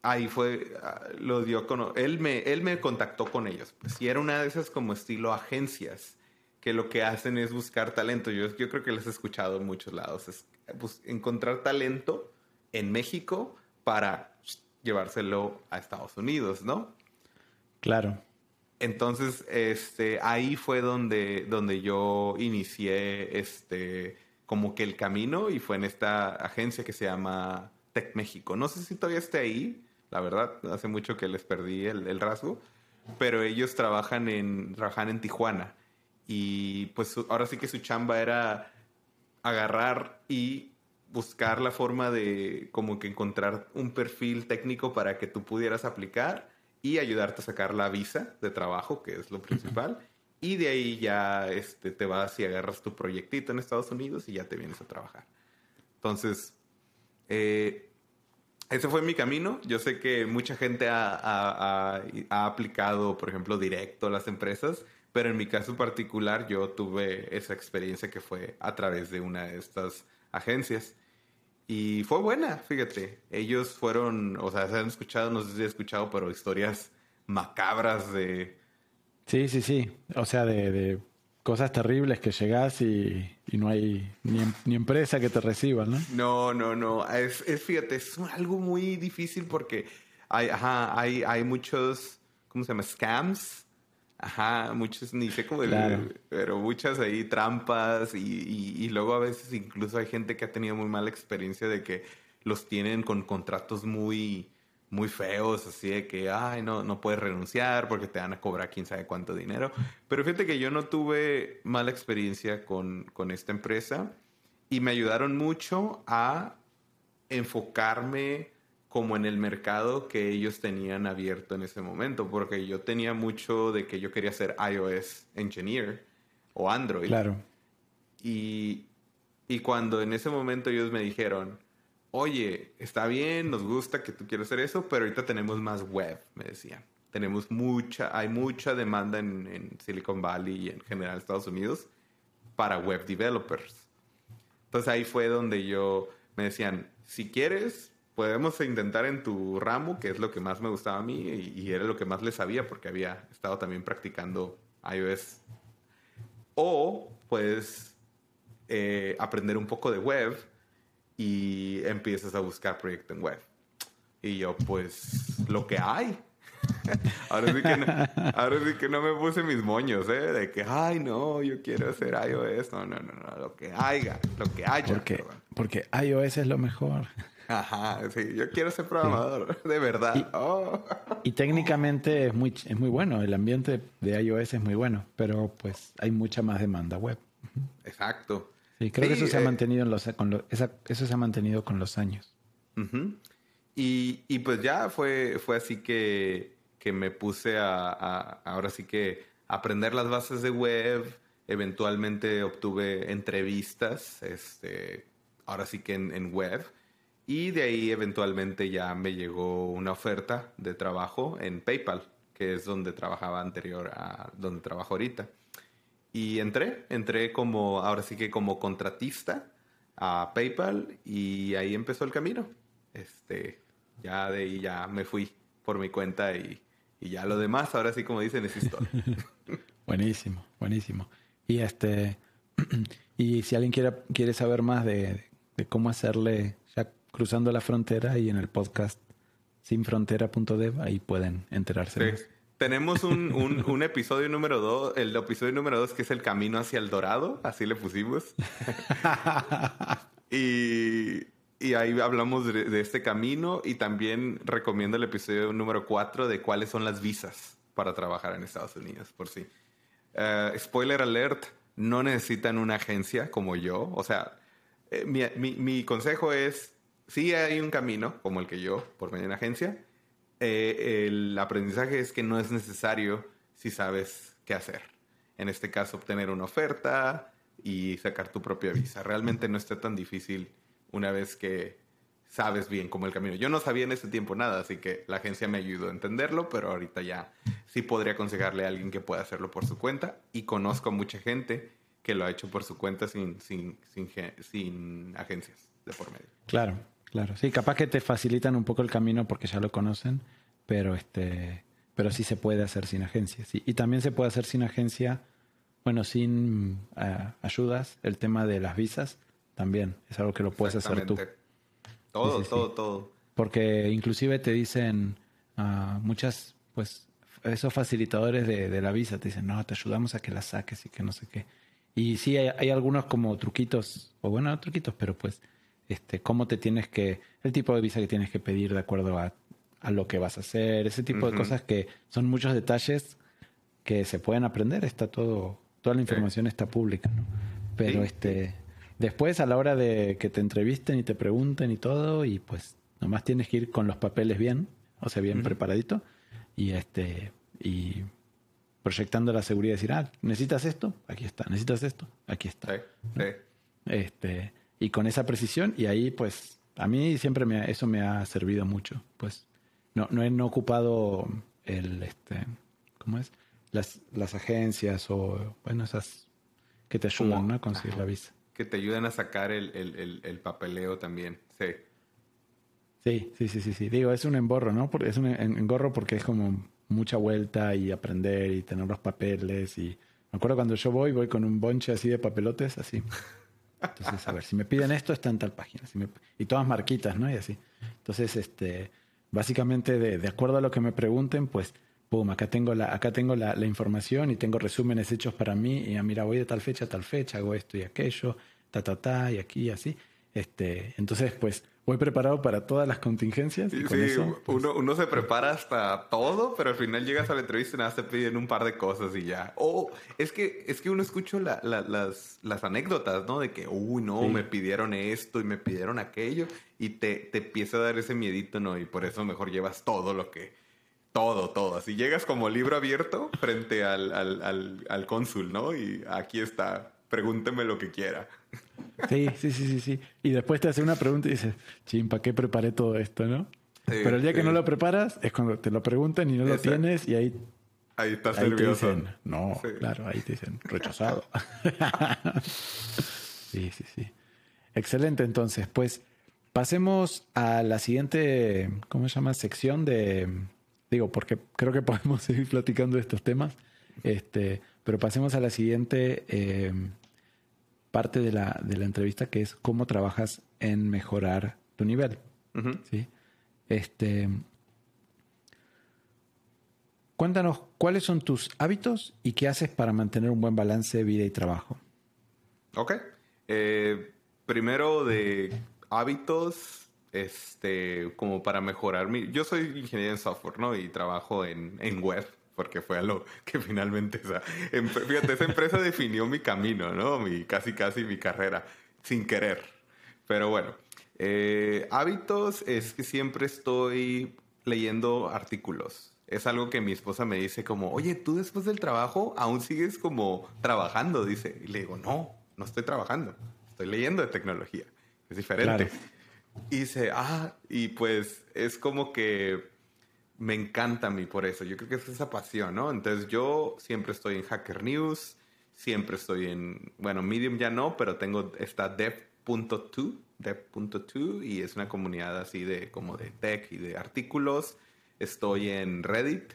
ahí fue, ah, lo dio con, él me, él me contactó con ellos, pues, y era una de esas como estilo agencias, que lo que hacen es buscar talento. Yo, yo creo que les he escuchado en muchos lados, es pues, encontrar talento en México para llevárselo a Estados Unidos, ¿no? Claro. Entonces, este, ahí fue donde, donde yo inicié este, como que el camino y fue en esta agencia que se llama Tech México. No sé si todavía esté ahí, la verdad, hace mucho que les perdí el, el rasgo, pero ellos trabajan en, trabajan en Tijuana y pues ahora sí que su chamba era agarrar y buscar la forma de como que encontrar un perfil técnico para que tú pudieras aplicar y ayudarte a sacar la visa de trabajo, que es lo principal. Y de ahí ya este, te vas y agarras tu proyectito en Estados Unidos y ya te vienes a trabajar. Entonces, eh, ese fue mi camino. Yo sé que mucha gente ha, ha, aplicado, por ejemplo, directo a las empresas, pero en mi caso particular yo tuve esa experiencia que fue a través de una de estas agencias. Y fue buena, fíjate. Ellos fueron, o sea, se han escuchado, no sé si han escuchado, pero historias macabras de... Sí, sí, sí. O sea, de, cosas terribles que llegas y, no hay em, ni, empresa que te reciba, ¿no? No, no, no. Es, fíjate, es algo muy difícil porque hay, ajá, hay, hay muchos, ¿cómo se llama? Scams Ajá, muchos, ni sé cómo, pero muchas ahí trampas y, y, luego a veces incluso hay gente que ha tenido muy mala experiencia de que los tienen con contratos muy, muy feos, así de que, ay, no, no puedes renunciar porque te van a cobrar quién sabe cuánto dinero. Pero fíjate que yo no tuve mala experiencia con, con esta empresa y me ayudaron mucho a enfocarme como en el mercado que ellos tenían abierto en ese momento, porque yo tenía mucho de que yo quería ser iOS engineer o Android. Claro. Y, y cuando en ese momento ellos me dijeron, oye, está bien, nos gusta que tú quieras hacer eso, pero ahorita tenemos más web, me decían. Tenemos mucha, hay mucha demanda en, en Silicon Valley y en general Estados Unidos para web developers. Entonces ahí fue donde yo me decían, si quieres, podemos intentar en tu ramo, que es lo que más me gustaba a mí y, era lo que más le sabía porque había estado también practicando iOS. O puedes eh, aprender un poco de web y empiezas a buscar proyecto en web. Y yo, pues, lo que hay. [laughs] ahora, sí que no, ahora sí que no me puse mis moños, ¿eh? De que, ay, no, yo quiero hacer iOS. No, no, no, no, lo que haya, lo que haya. Porque, porque iOS es lo mejor. Ajá, sí, yo quiero ser programador, [laughs] de verdad. Y, oh. y, técnicamente es muy, es muy bueno, el ambiente de iOS es muy bueno, pero pues hay mucha más demanda web. Exacto. Sí, creo que eso se ha eh, mantenido en los, con eso se ha mantenido con los años. y, y, pues ya fue, fue así que, que me puse a, a, ahora sí que aprender las bases de web. Eventualmente obtuve entrevistas, este, ahora sí que en, en web y de ahí eventualmente ya me llegó una oferta de trabajo en PayPal, que es donde trabajaba anterior a donde trabajo ahorita. Y entré, entré como, ahora sí que como contratista a PayPal y ahí empezó el camino. Este, ya de ahí ya me fui por mi cuenta y, y ya lo demás, ahora sí como dicen, es historia. [laughs] buenísimo, buenísimo. Y este, [clears throat] y si alguien quiere, quiere saber más de, de cómo hacerle cruzando la frontera y en el podcast sinfrontera.dev, ahí pueden enterarse. Tenemos un, un, episodio número dos, el episodio número dos que es el camino hacia el dorado, así le pusimos. [laughs] y, y, ahí hablamos de, este camino y también recomiendo el episodio número cuatro de cuáles son las visas para trabajar en Estados Unidos, por si. Eh, spoiler alert, no necesitan una agencia como yo. O sea, eh, mi, mi, mi consejo es sí hay un camino, como el que yo, por medio de una agencia. Eh, el aprendizaje es que no es necesario si sabes qué hacer. En este caso, obtener una oferta y sacar tu propia visa. Realmente no está tan difícil una vez que sabes bien cómo el camino. Yo no sabía en ese tiempo nada, así que la agencia me ayudó a entenderlo, pero ahorita ya sí podría aconsejarle a alguien que pueda hacerlo por su cuenta y conozco a mucha gente que lo ha hecho por su cuenta sin, sin, sin, sin agencias de por medio. Claro, claro. Sí, capaz que te facilitan un poco el camino porque ya lo conocen, pero este pero sí se puede hacer sin agencia. Y también se puede hacer sin agencia, bueno, sin eh, ayudas, el tema de las visas también es algo que lo puedes hacer tú. Todo, todo, todo. Porque inclusive te dicen uh, muchas, pues, esos facilitadores de, la visa te dicen, no, te ayudamos a que la saques y que no sé qué. Y sí, hay, algunos como truquitos, o bueno, no truquitos, pero pues, este, cómo te tienes que, el tipo de visa que tienes que pedir de acuerdo a, a lo que vas a hacer, ese tipo de cosas que son muchos detalles que se pueden aprender, está todo, toda la información está pública, ¿no? Pero este, Después, a la hora de que te entrevisten y te pregunten y todo, y pues nomás tienes que ir con los papeles bien, o sea, bien preparadito, y este, y proyectando la seguridad, decir, ah, necesitas esto, aquí está, necesitas esto, aquí está. Este, y con esa precisión, y ahí pues, a mí siempre me, eso me ha servido mucho, pues, no, no he no ocupado el, este, ¿cómo es? Las, las agencias o, bueno, esas que te ayudan a conseguir la visa que te ayuden a sacar el, papeleo también. Sí. Sí, sí, sí, sí, Digo, es un emborro, ¿no? Es un engorro porque es como mucha vuelta y aprender y tener los papeles. Y me acuerdo cuando yo voy, voy con un bonche así de papelotes, así. Entonces, a ver, si me piden esto, está en tal página. Y todas marquitas, ¿no? Y así. Entonces, este, básicamente, de, acuerdo a lo que me pregunten, pues pum, acá tengo, la, acá tengo la, información y tengo resúmenes hechos para mí, y ah, mira, voy de tal fecha a tal fecha, hago esto y aquello, ta, ta, ta, y aquí y así. Este, entonces, pues, voy preparado para todas las contingencias. Y sí, uno, uno, se prepara hasta todo, pero al final llegas a la entrevista y nada, te piden un par de cosas y ya. O es que, es que uno escucha las, las anécdotas, ¿no? De que, uy, no, me pidieron esto y me pidieron aquello, y te, te empieza a dar ese miedito, ¿no? Y por eso mejor llevas todo lo que todo, todo. Así llegas como libro abierto frente al, al, al, cónsul, ¿no? Y aquí está, pregúnteme lo que quiera. Sí, sí, sí, sí, sí. Y después te hace una pregunta y dices, ching, ¿para qué preparé todo esto, no? Pero el día que no lo preparas es cuando te lo preguntan y no lo tienes y ahí... Ahí estás ahí Te dicen, no, claro, ahí te dicen, rechazado. [laughs] sí, sí, sí. Excelente, entonces, pues pasemos a la siguiente, ¿cómo se llama? Sección de Digo, porque creo que [laughs] podemos seguir platicando de estos temas. Este, pero pasemos a la siguiente em, parte de la, de la, entrevista, que es cómo trabajas en mejorar tu nivel. ¿sí? Este, cuéntanos cuáles son tus hábitos y qué haces para mantener un buen balance de vida y trabajo. Ok. Eh, primero de hábitos, este, como para mejorar mi... Yo soy ingeniero en software, ¿no? Y trabajo en, en web, porque fue a lo que finalmente, o sea, fíjate, esa empresa definió mi camino, ¿no? Mi, casi, casi mi carrera, sin querer. Pero bueno, eh, hábitos es que siempre estoy leyendo artículos. Es algo que mi esposa me dice como, oye, tú después del trabajo aún sigues como trabajando, dice. Y le digo, no, no estoy trabajando, estoy leyendo de tecnología. Es diferente. Y dice, ah, y pues es como que me encanta a mí por eso. Yo creo que es esa pasión, ¿no? Entonces yo siempre estoy en Hacker News, siempre estoy en, bueno, Medium ya no, pero tengo esta dev.to, dev.to, y es una comunidad así de como de tech y de artículos. Estoy en Reddit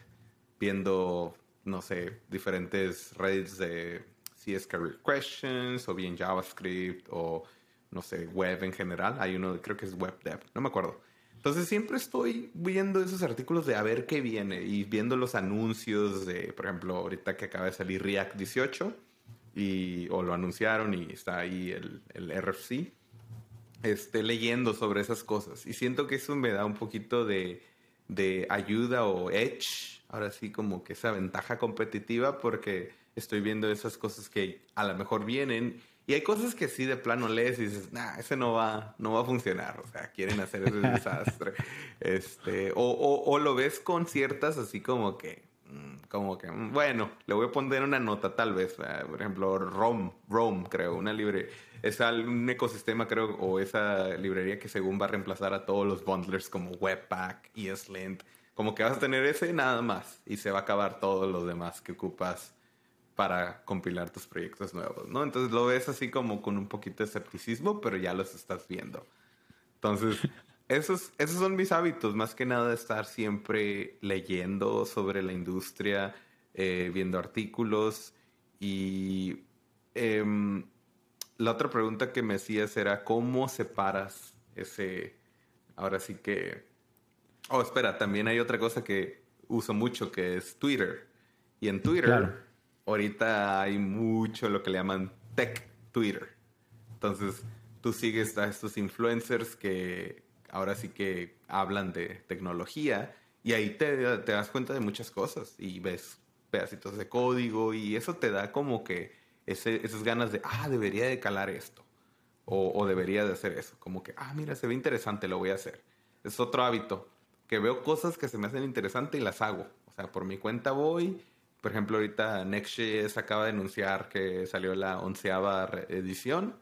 viendo, no sé, diferentes Reddits de CS Career Questions o bien JavaScript o no sé, web en general. Hay uno, creo que es web dev, no me acuerdo. Entonces siempre estoy viendo esos artículos de a ver qué viene y viendo los anuncios de, por ejemplo, ahorita que acaba de salir React 18 y, o lo anunciaron y está ahí el, el RFC, este, leyendo sobre esas cosas. Y siento que eso me da un poquito de, de ayuda o edge, ahora sí como que esa ventaja competitiva porque estoy viendo esas cosas que a lo mejor vienen y hay cosas que sí de plano lees y dices, nah, ese no va, no va a funcionar. O sea, quieren hacer ese desastre. [laughs] este, o, o, lo ves con ciertas así como que, mm, como que, mm, bueno, le voy a poner una nota tal vez. Eh, por ejemplo, ROM, ROM, creo, una libre. Es un ecosistema, creo, o esa librería que según va a reemplazar a todos los bundlers como Webpack, ESLint. Como que vas a tener ese nada más y se va a acabar todo lo demás que ocupas para compilar tus proyectos nuevos, ¿no? Entonces lo ves así como con un poquito de escepticismo, pero ya los estás viendo. Entonces, [laughs] esos, esos son mis hábitos, más que nada estar siempre leyendo sobre la industria, eh, viendo artículos y em, la otra pregunta que me hacías era cómo separas ese, ahora sí que, oh, espera, también hay otra cosa que uso mucho que es Twitter. Y en Twitter ahorita hay mucho lo que le llaman tech Twitter. Entonces, tú sigues a estos influencers que ahora sí que hablan de tecnología y ahí te, das cuenta de muchas cosas y ves pedacitos de código y eso te da como que esas ganas de, ah, debería de calar esto o, o, debería de hacer eso. Como que, ah, mira, se ve interesante, lo voy a hacer. Es otro hábito, que veo cosas que se me hacen interesantes y las hago. O sea, por mi cuenta voy por ejemplo, ahorita Next.js acaba de anunciar que salió la onceava edición.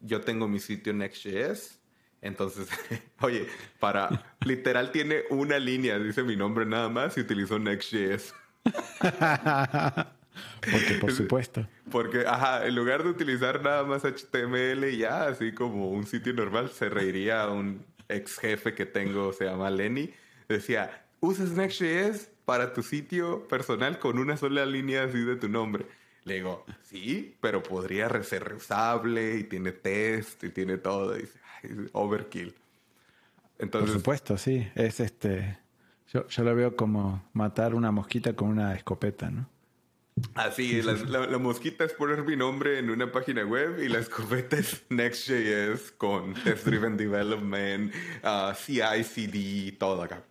Yo tengo mi sitio Next.js. Entonces, [laughs] oye, para literal tiene una línea, dice mi nombre nada más y utilizó Next.js. [laughs] Porque, por supuesto. Porque, ajá, en lugar de utilizar nada más HTML ya, así como un sitio normal, se reiría un ex jefe que tengo, se llama Lenny. Decía, ¿usas Next.js? Para tu sitio personal con una sola línea así de tu nombre. Le digo, sí, pero podría ser reusable y tiene test y tiene todo. dice, overkill. Entonces, Por supuesto, sí. Es este. Yo, yo lo veo como matar una mosquita con una escopeta, ¿no? Así, la, la, mosquita es poner mi nombre en una página web y la escopeta es Next.js con Test Driven Development, uh, CI, CD, todo acá.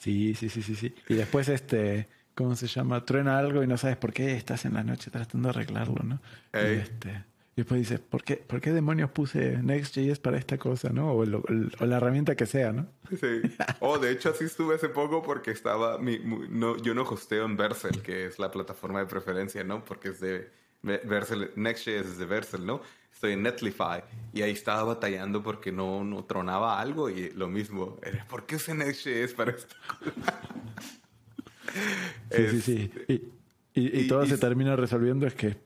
Sí, sí, sí, sí, sí. Y después este, ¿cómo se llama? Truena algo y no sabes por qué estás en la noche tratando de arreglarlo, ¿no? Y, este, y después dices, ¿por qué, ¿por qué demonios puse Next.js para esta cosa, no? O, la herramienta que sea, ¿no? Sí. [laughs] Oh, de hecho así estuve hace poco porque estaba, mi, no, yo no hosteo en Vercel, que es la plataforma de preferencia, ¿no? Porque es de Vercel, Next.js es de Vercel, ¿no? Estoy en Netlify y ahí estaba batallando porque no, no tronaba algo y lo mismo, ¿por qué usé Next.js para esto? [laughs] sí, sí, sí. Y, y, todo se termina resolviendo es que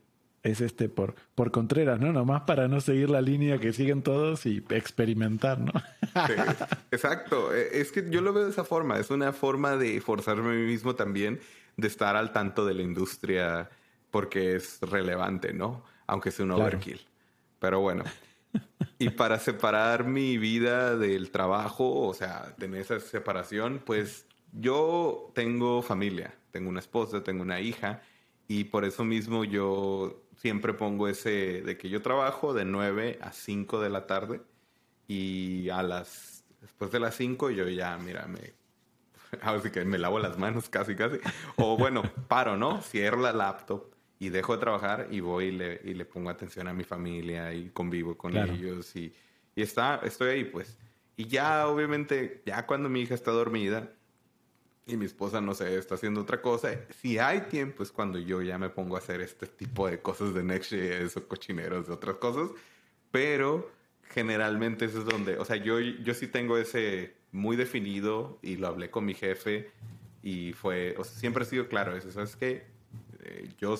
es este por, por Contreras, ¿no? Nomás para no seguir la línea que siguen todos y experimentar, ¿no? [laughs] exacto. E, es que yo lo veo de esa forma. Es una forma de forzarme a mí mismo también de estar al tanto de la industria porque es relevante, ¿no? Aunque sea un overkill. Pero bueno. [laughs] Y para separar mi vida del trabajo, o sea, tener esa separación, pues yo tengo familia, tengo una esposa, tengo una hija, y por eso mismo yo siempre pongo ese de que yo trabajo de 9 a 5 de la tarde y a las después de las 5 yo ya, mira, me [laughs] así que me lavo las manos casi casi o bueno, paro, ¿no? Cierro la laptop y dejo de trabajar y voy y le, y le pongo atención a mi familia y convivo con ellos y, y, está, estoy ahí pues. Y ya obviamente, ya cuando mi hija está dormida y mi esposa, no sé, está haciendo otra cosa, si hay tiempo es cuando yo ya me pongo a hacer este tipo de cosas de Next.js o cochineros de otras cosas, pero generalmente eso es donde, o sea, yo, yo sí tengo ese muy definido y lo hablé con mi jefe y fue, o sea, siempre ha sido claro eso, ¿sabes qué? Eh, yo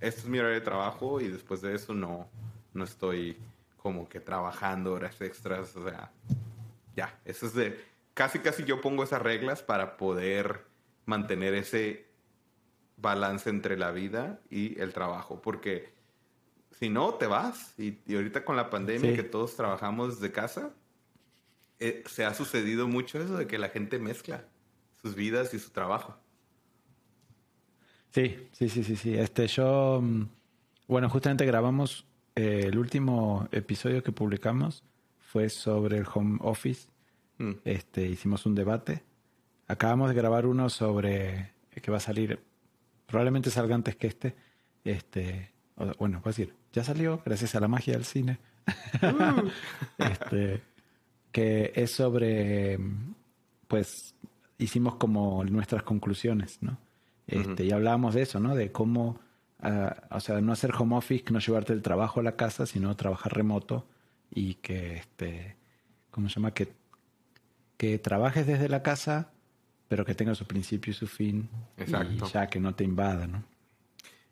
este es mi horario de trabajo y después de eso no, no estoy como que trabajando horas extras, o sea, ya, eso es de, casi casi yo pongo esas reglas para poder mantener ese balance entre la vida y el trabajo, porque si no, te vas y, ahorita con la pandemia que todos trabajamos de casa, eh, se ha sucedido mucho eso de que la gente mezcla sus vidas y su trabajo. Sí, sí, sí, sí, sí. Este, yo, mm, bueno, justamente grabamos eh, el último episodio que publicamos fue sobre el home office. Mm. Este, hicimos un debate. Acabamos de grabar uno sobre que va a salir, probablemente salga antes que este. Este, bueno, va a decir, ya salió gracias a la magia del cine. Uh. [laughs] este, que es sobre, pues, hicimos como nuestras conclusiones, ¿no? Este, Y hablábamos de eso, ¿no? De cómo, ah, o sea, no hacer home office, no llevarte el trabajo a la casa, sino trabajar remoto y que, este, ¿cómo se llama? Que, que trabajes desde la casa, pero que tenga su principio y su fin. Exacto. Y ya que no te invada, ¿no?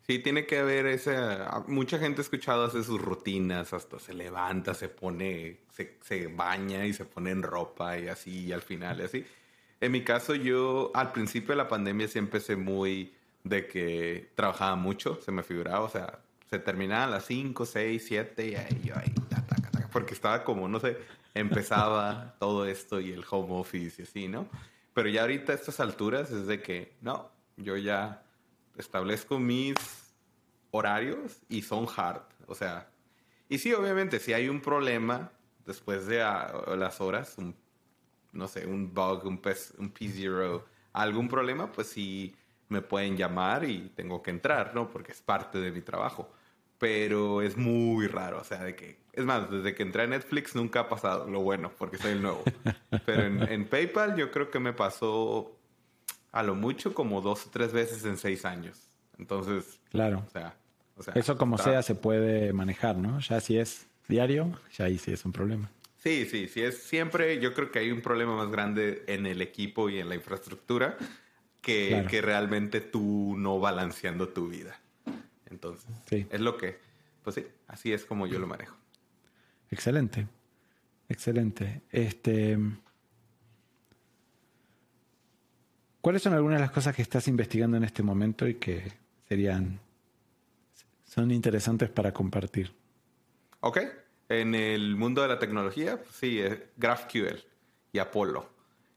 Sí, tiene que haber esa... Mucha gente ha escuchado hace sus rutinas, hasta se levanta, se pone, se, se baña y se pone en ropa y así, y al final y así. En mi caso, yo al principio de la pandemia sí empecé muy de que trabajaba mucho, se me figuraba, o sea, se terminaba a las 5, 6, 7 y ahí yo ahí, porque estaba como, no sé, empezaba [laughs] todo esto y el home office y así, ¿no? Pero ya ahorita a estas alturas es de que, no, yo ya establezco mis horarios y son hard, o sea, y sí, obviamente, si hay un problema después de las horas, un no sé, un bug, un, un P0, algún problema, pues sí me pueden llamar y tengo que entrar, ¿no? Porque es parte de mi trabajo. Pero es muy raro, o sea, de que... Es más, desde que entré a Netflix nunca ha pasado lo bueno, porque soy el nuevo. [laughs] Pero en, PayPal yo creo que me pasó a lo mucho como dos o tres veces en seis años. Entonces, claro. O sea, Eso como sea se puede manejar, ¿no? Ya si es diario, ya ahí sí es un problema. Sí, sí, sí, es siempre, yo creo que hay un problema más grande en el equipo y en la infraestructura que, que realmente tú no balanceando tu vida. Entonces, es lo que, pues sí, así es como yo lo manejo. Excelente, excelente. Este, ¿Cuáles son algunas de las cosas que estás investigando en este momento y que serían, son interesantes para compartir? Ok. En el mundo de la tecnología, pues sí, GraphQL y Apollo.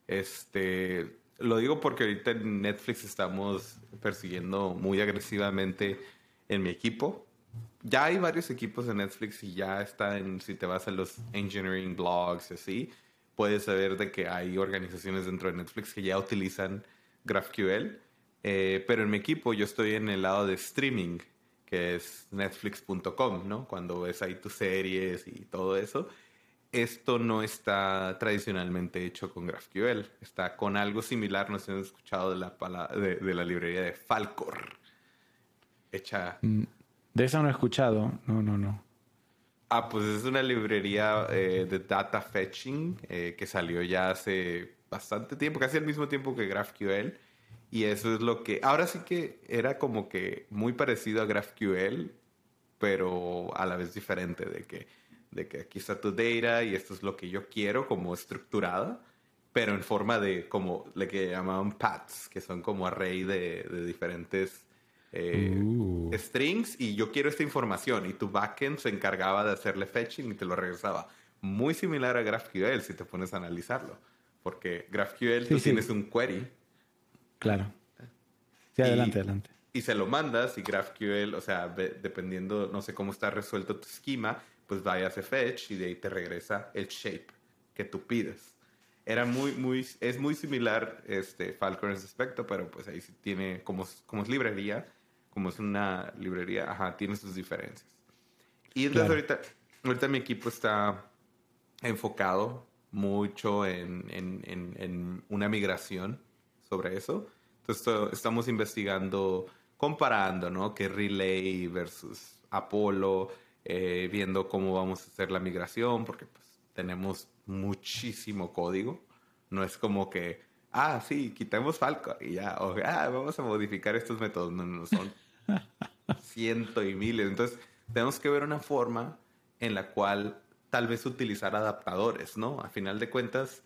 Este, lo digo porque ahorita en Netflix estamos persiguiendo muy agresivamente en mi equipo. Ya hay varios equipos en Netflix y ya está en, si te vas a los engineering blogs y así, puedes saber de que hay organizaciones dentro de Netflix que ya utilizan GraphQL. Eh, pero en mi equipo yo estoy en el lado de streaming que es netflix.com, ¿no? Cuando ves ahí tus series y todo eso. Esto no está tradicionalmente hecho con GraphQL, está con algo similar, no sé si han escuchado de la, de, la librería de Falcor. Hecha... Mm, de eso no he escuchado, no, no, no. Ah, pues es una librería eh, de data fetching eh, que salió ya hace bastante tiempo, casi al mismo tiempo que GraphQL y eso es lo que, ahora sí que era como que muy parecido a GraphQL, pero a la vez diferente, de que, de que aquí está tu data y esto es lo que yo quiero como estructurada, pero en forma de como le que llamaban paths, que son como array de, de diferentes eh, uh. strings y yo quiero esta información y tu backend se encargaba de hacerle fetching y te lo regresaba. Muy similar a GraphQL si te pones a analizarlo, porque GraphQL tú tienes un query Claro. Sí, adelante, adelante. Y se lo mandas y GraphQL, o sea, dependiendo, no sé cómo está resuelto tu esquema, pues vaya a fetch y de ahí te regresa el shape que tú pides. Era muy, muy, es muy similar este Falcon en ese aspecto, pero pues ahí sí tiene, como, como es librería, como es una librería, ajá, tiene sus diferencias. Y entonces ahorita, ahorita mi equipo está enfocado mucho en, en, en, en una migración sobre eso. Entonces estamos investigando, comparando, ¿no? Que Relay versus Apolo, eh, viendo cómo vamos a hacer la migración, porque pues tenemos muchísimo código. No es como que, ah, sí, quitemos Falco y ya, o ah, vamos a modificar estos métodos. No, no, son [laughs] cientos y miles. Entonces tenemos que ver una forma en la cual tal vez utilizar adaptadores, ¿no? A final de cuentas,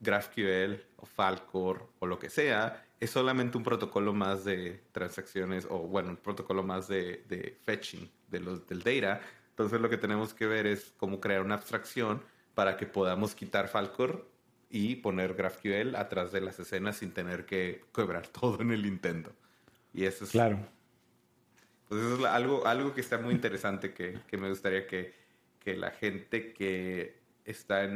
GraphQL o Falcor o lo que sea, es solamente un protocolo más de transacciones o, bueno, un protocolo más de, fetching de los, del data. Entonces lo que tenemos que ver es cómo crear una abstracción para que podamos quitar Falcor y poner GraphQL atrás de las escenas sin tener que quebrar [laughs] todo en el intento. Y eso es... Claro. Pues eso es algo, algo que está muy interesante que, que me gustaría que, que la gente que está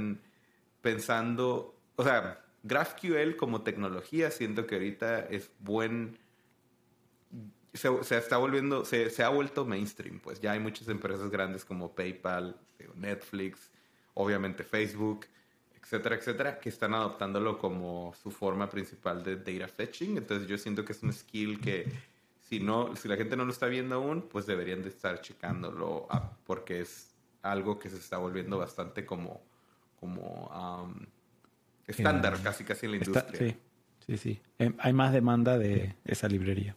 pensando o sea, GraphQL como tecnología siento que ahorita es buen... Se, está volviendo, se, se, ha vuelto mainstream, pues ya hay muchas empresas grandes como PayPal, Netflix, obviamente Facebook, etcétera, etcétera, que están adoptándolo como su forma principal de data fetching. Entonces yo siento que es un skill que si no, si la gente no lo está viendo aún, pues deberían de estar checándolo porque es algo que se está volviendo bastante como, como estándar casi casi en la industria. sí, sí, sí. Em, hay más demanda de esa librería.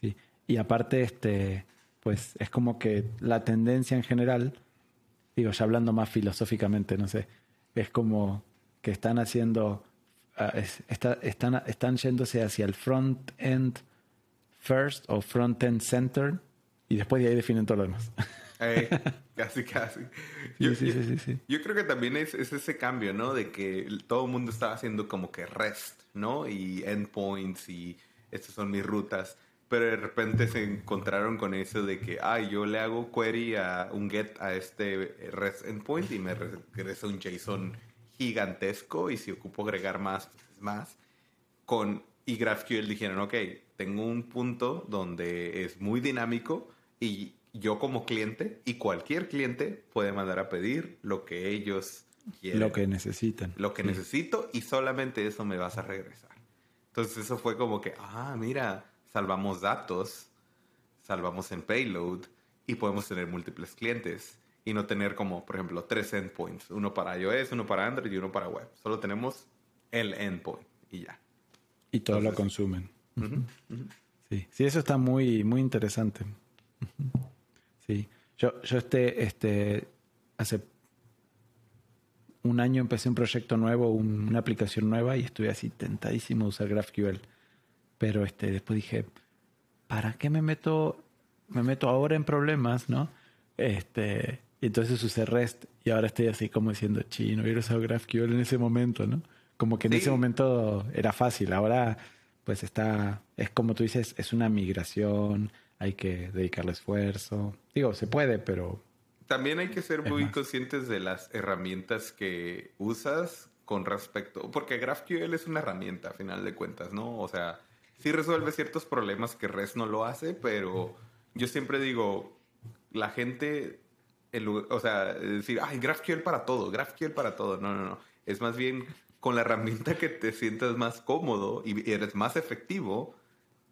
Sí. Y aparte, este, pues es como que la tendencia en general, digo, ya hablando más filosóficamente, no sé, es como que están haciendo, ah, están, están yéndose hacia el front-end first o front-end center y después de ahí definen todo lo demás. [laughs] Eh, [laughs] casi, casi. Yo, creo que también es, ese cambio, ¿no? De que todo el mundo estaba haciendo como que REST, ¿no? Y endpoints y estas son mis rutas. Pero de repente se encontraron con eso de que, ay, yo le hago query a un get a este REST endpoint y me regresa un JSON gigantesco y si ocupo agregar más, pues es más. Con, y GraphQL dijeron, ok, tengo un punto donde es muy dinámico y yo como cliente y cualquier cliente puede mandar a pedir lo que ellos quieren. Lo que necesitan. Lo que necesito y solamente eso me vas a regresar. Entonces eso fue como que, ah, mira, salvamos datos, salvamos en payload y podemos tener múltiples clientes y no tener como, por ejemplo, tres endpoints, uno para iOS, uno para Android y uno para web. Solo tenemos el endpoint y ya. Y todo lo consumen. Sí. sí, eso está muy, muy interesante. Sí. Yo, yo este, este, hace un año empecé un proyecto nuevo, una aplicación nueva y estuve así tentadísimo de usar GraphQL. Pero este, después dije, ¿para qué me meto, me meto ahora en problemas, no? Este, entonces usé REST y ahora estoy así como diciendo, chino, hubiera usado GraphQL en ese momento, ¿no? Como que en ese momento era fácil, ahora pues está, es como tú dices, es una migración, hay que dedicarle esfuerzo. Digo, se puede, pero... También hay que ser muy conscientes de las herramientas que usas con respecto, porque GraphQL es una herramienta a final de cuentas, ¿no? O sea, sí resuelve ciertos problemas que REST no lo hace, pero yo siempre digo, la gente, o sea, decir, ay, GraphQL para todo, GraphQL para todo. No, no, no. Es más bien con la herramienta que te sientas más cómodo y eres más efectivo,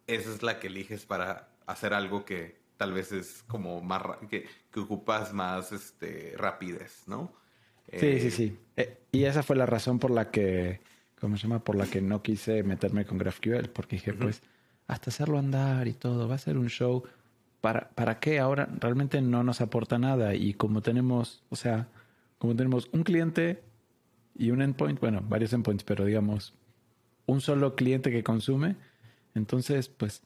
esa es la que eliges para hacer algo que tal vez es como más que, que ocupas más este rapidez, ¿no? Sí, sí, eh, sí. Eh, y esa fue la razón por la que, ¿cómo se llama? Por la que no quise meterme con GraphQL, porque dije, pues, hasta hacerlo andar y todo, va a ser un show. ¿Para, ¿Para qué? Ahora realmente no nos aporta nada. Y como tenemos, o sea, como tenemos un cliente y un endpoint, bueno, varios endpoints, pero digamos, un solo cliente que consume, entonces, pues,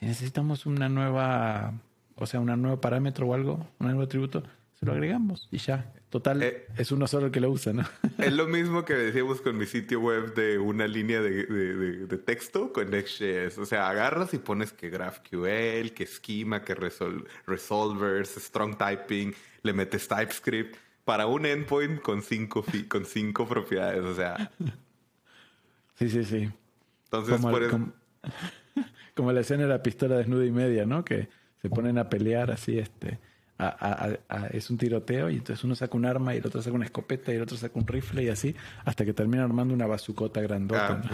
si necesitamos una nueva, o sea, un nuevo parámetro o algo, un nuevo atributo, se lo agregamos y ya. Total, eh, es uno solo el que lo usa, ¿no? [laughs] Es lo mismo que decíamos con mi sitio web de una línea de, de, texto con Next.js. O sea, agarras y pones que GraphQL, que Schema, que Resolvers, Strong Typing, le metes TypeScript para un endpoint con cinco, con cinco propiedades. O sea. Sí, sí, sí. Entonces, por como la escena de la pistola desnuda y media, ¿no? Que se ponen a pelear así, este, es un tiroteo y entonces uno saca un arma y el otro saca una escopeta y el otro saca un rifle y así, hasta que termina armando una bazucota grandota. Ah,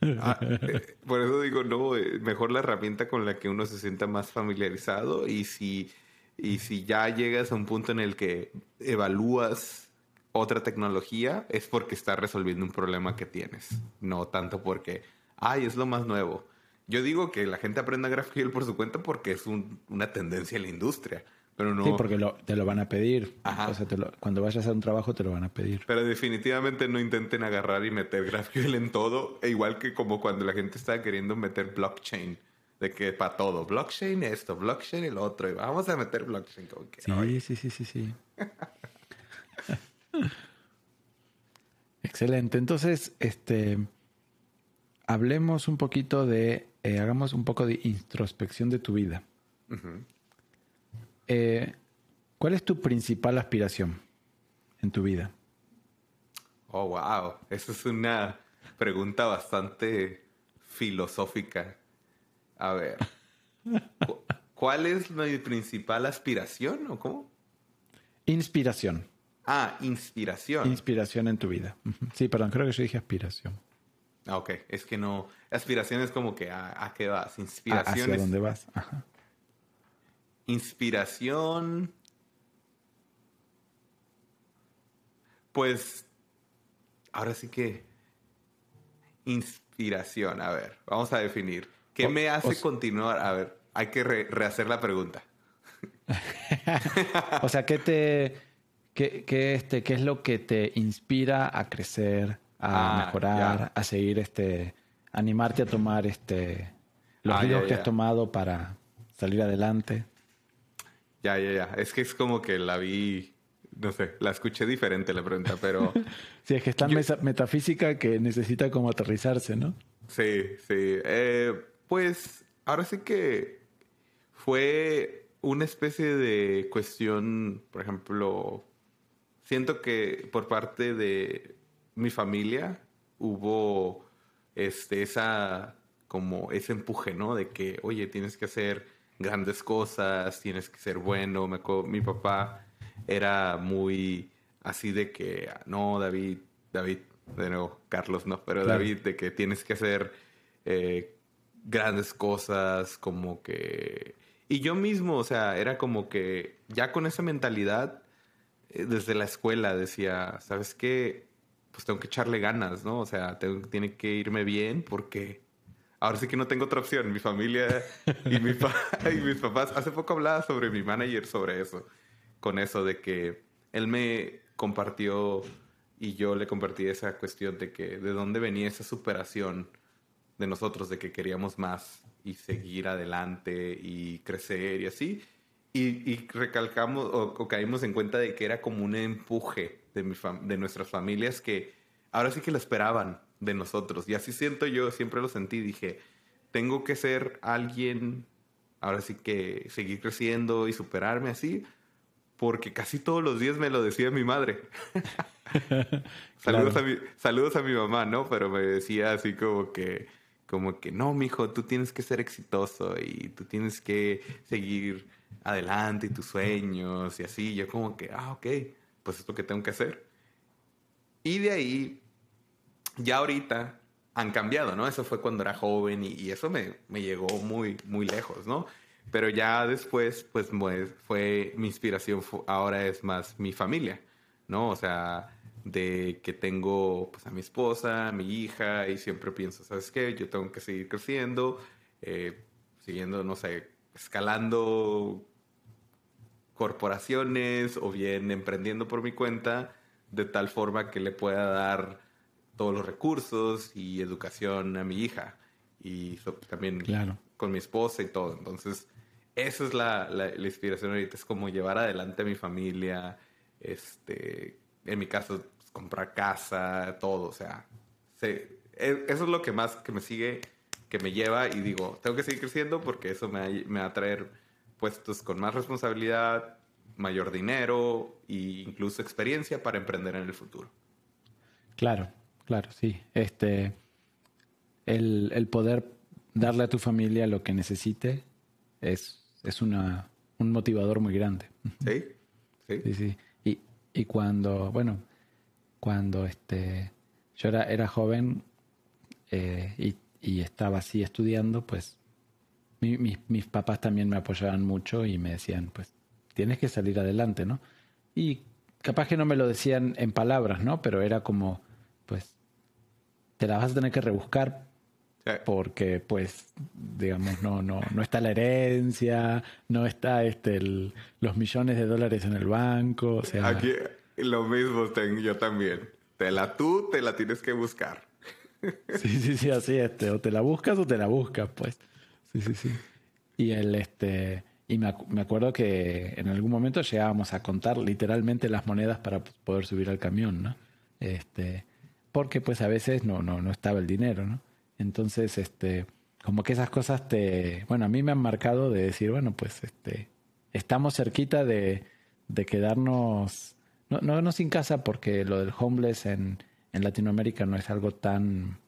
pues, ah, eh, por eso digo, no, eh, mejor la herramienta con la que uno se sienta más familiarizado y si, y si ya llegas a un punto en el que evalúas otra tecnología, es porque está resolviendo un problema que tienes, no tanto porque, ay, es lo más nuevo. Yo digo que la gente aprenda GraphQL por su cuenta porque es una tendencia en la industria. Pero no... Sí, porque te lo van a pedir. O sea, cuando vayas a un trabajo te lo van a pedir. Pero definitivamente no intenten agarrar y meter GraphQL en todo. E igual que como cuando la gente está queriendo meter blockchain. De que para todo. Blockchain esto, blockchain el otro. Y vamos a meter blockchain. Como que, sí, sí, sí, sí, sí. [laughs] Excelente. Entonces, este, hablemos un poquito de eh, hagamos un poco de introspección de tu vida. Eh, ¿Cuál es tu principal aspiración en tu vida? Oh, wow. Esa es una pregunta bastante filosófica. A ver. [laughs] ¿Cuál es mi principal aspiración o cómo? Inspiración. Ah, inspiración. Inspiración en tu vida. Sí, perdón, creo que yo dije aspiración. Ah, ok. Es que no. Aspiración es como que a, qué vas. Inspiración. ¿Hacia dónde vas? Ajá. Inspiración. Pues. Ahora sí que. Inspiración. A ver, vamos a definir. ¿Qué me hace continuar? A ver, hay que rehacer la pregunta. [laughs] o sea, ¿qué te. Qué, este, ¿Qué es lo que te inspira a crecer, a ah, mejorar, a seguir este. animarte a tomar este. los ah, que has tomado para salir adelante? Ya, ya, ya. Es que es como que la vi. No sé, la escuché diferente la pregunta, pero. [laughs] sí, es que es tan metafísica que necesita como aterrizarse, ¿no? Sí, sí. Eh, pues ahora sí que fue una especie de cuestión, por ejemplo, siento que por parte de mi familia hubo este, esa, como ese empuje, ¿no? De que, oye, tienes que hacer grandes cosas, tienes que ser bueno. Me mi papá era muy así de que, no, David, David, de nuevo, Carlos, no, pero David, de que tienes que hacer eh, grandes cosas, como que... Y yo mismo, o sea, era como que ya con esa mentalidad, eh, desde la escuela decía, ¿sabes qué? Pues tengo que echarle ganas, ¿no? O sea, tengo, tiene que irme bien porque ahora sí que no tengo otra opción. Mi familia y, mi [laughs] y mis papás, hace poco hablaba sobre mi manager sobre eso, con eso de que él me compartió y yo le compartí esa cuestión de que de dónde venía esa superación de nosotros, de que queríamos más y seguir adelante y crecer y así. Y, recalcamos o, caímos en cuenta de que era como un empuje de, mi de nuestras familias que ahora sí que lo esperaban de nosotros. Y así siento yo, siempre lo sentí. Dije, tengo que ser alguien, ahora sí que seguir creciendo y superarme así, porque casi todos los días me lo decía mi madre. [laughs] saludos, a mi, saludos a mi mamá, ¿no? Pero me decía así como que como que no, mijo, tú tienes que ser exitoso y tú tienes que seguir adelante y tus sueños y así. Yo como que, ah, ok, pues es lo que tengo que hacer. Y de ahí, ya ahorita han cambiado, ¿no? Eso fue cuando era joven y, eso me, me, llegó muy, muy lejos, ¿no? Pero ya después, pues, fue mi inspiración, ahora es más mi familia, ¿no? O sea, de que tengo pues, a mi esposa, a mi hija, y siempre pienso, ¿sabes qué? Yo tengo que seguir creciendo, eh, siguiendo, no sé, escalando corporaciones o bien emprendiendo por mi cuenta, de tal forma que le pueda dar todos los recursos y educación a mi hija y también claro. con mi esposa y todo. Entonces, esa es la, la, la, inspiración ahorita, es como llevar adelante a mi familia, este, en mi caso, comprar casa, todo, o sea, e, eso es lo que más que me sigue, que me lleva y digo, tengo que seguir creciendo porque eso me, me va a traer puestos con más responsabilidad, mayor dinero e incluso experiencia para emprender en el futuro. Claro, claro, sí. Este, el, el poder darle a tu familia lo que necesite es, es una, un motivador muy grande. Sí, sí. Sí, sí. Y, y cuando, bueno, cuando este, yo era, era joven eh, y, estaba así estudiando, pues mis papás también me apoyaban mucho y me decían, pues tienes que salir adelante, ¿no? Y capaz que no me lo decían en palabras, ¿no? Pero era como, pues, te la vas a tener que rebuscar porque, pues, digamos, no, no, no está la herencia, no está este los millones de dólares en el banco, o sea... Lo mismo tengo yo también. Te la tú, te la tienes que buscar. Sí, sí, sí, así este. O te la buscas o te la buscas, pues. Sí, sí, sí. Y el este. Y me, acuerdo que en algún momento llegábamos a contar literalmente las monedas para poder subir al camión, ¿no? Este. Porque pues a veces no, no, no estaba el dinero, ¿no? Entonces, este. Como que esas cosas te. Bueno, a mí me han marcado de decir, bueno, pues este. Estamos cerquita de, de quedarnos no, no, no sin casa porque lo del homeless en, en Latinoamérica no es algo tan...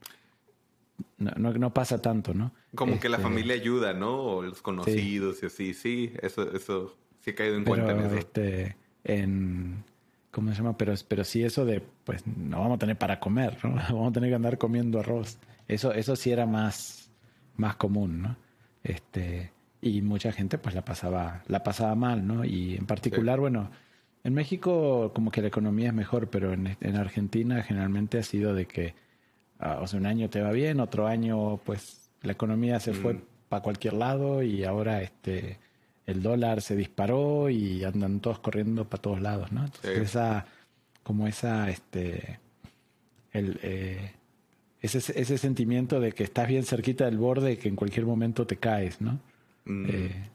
No, no, pasa tanto, ¿no? Como que la este, familia ayuda, ¿no? O los conocidos y así, sí, eso, eso sí he caído en cuenta en eso. Este, en, ¿cómo se llama? Pero, pero sí eso de, pues no vamos a tener para comer, ¿no? [laughs] Vamos a tener que andar comiendo arroz. Eso, eso sí era más, más común, ¿no? Este, y mucha gente pues la pasaba, la pasaba mal, ¿no? Y en particular, bueno, en México como que la economía es mejor, pero en, en Argentina generalmente ha sido de que, o sea, un año te va bien, otro año pues la economía se fue mm. para cualquier lado y ahora este el dólar se disparó y andan todos corriendo para todos lados, ¿no? Entonces esa, como esa, este, el, eh, ese, ese sentimiento de que estás bien cerquita del borde y que en cualquier momento te caes, ¿no? Mm. Eh,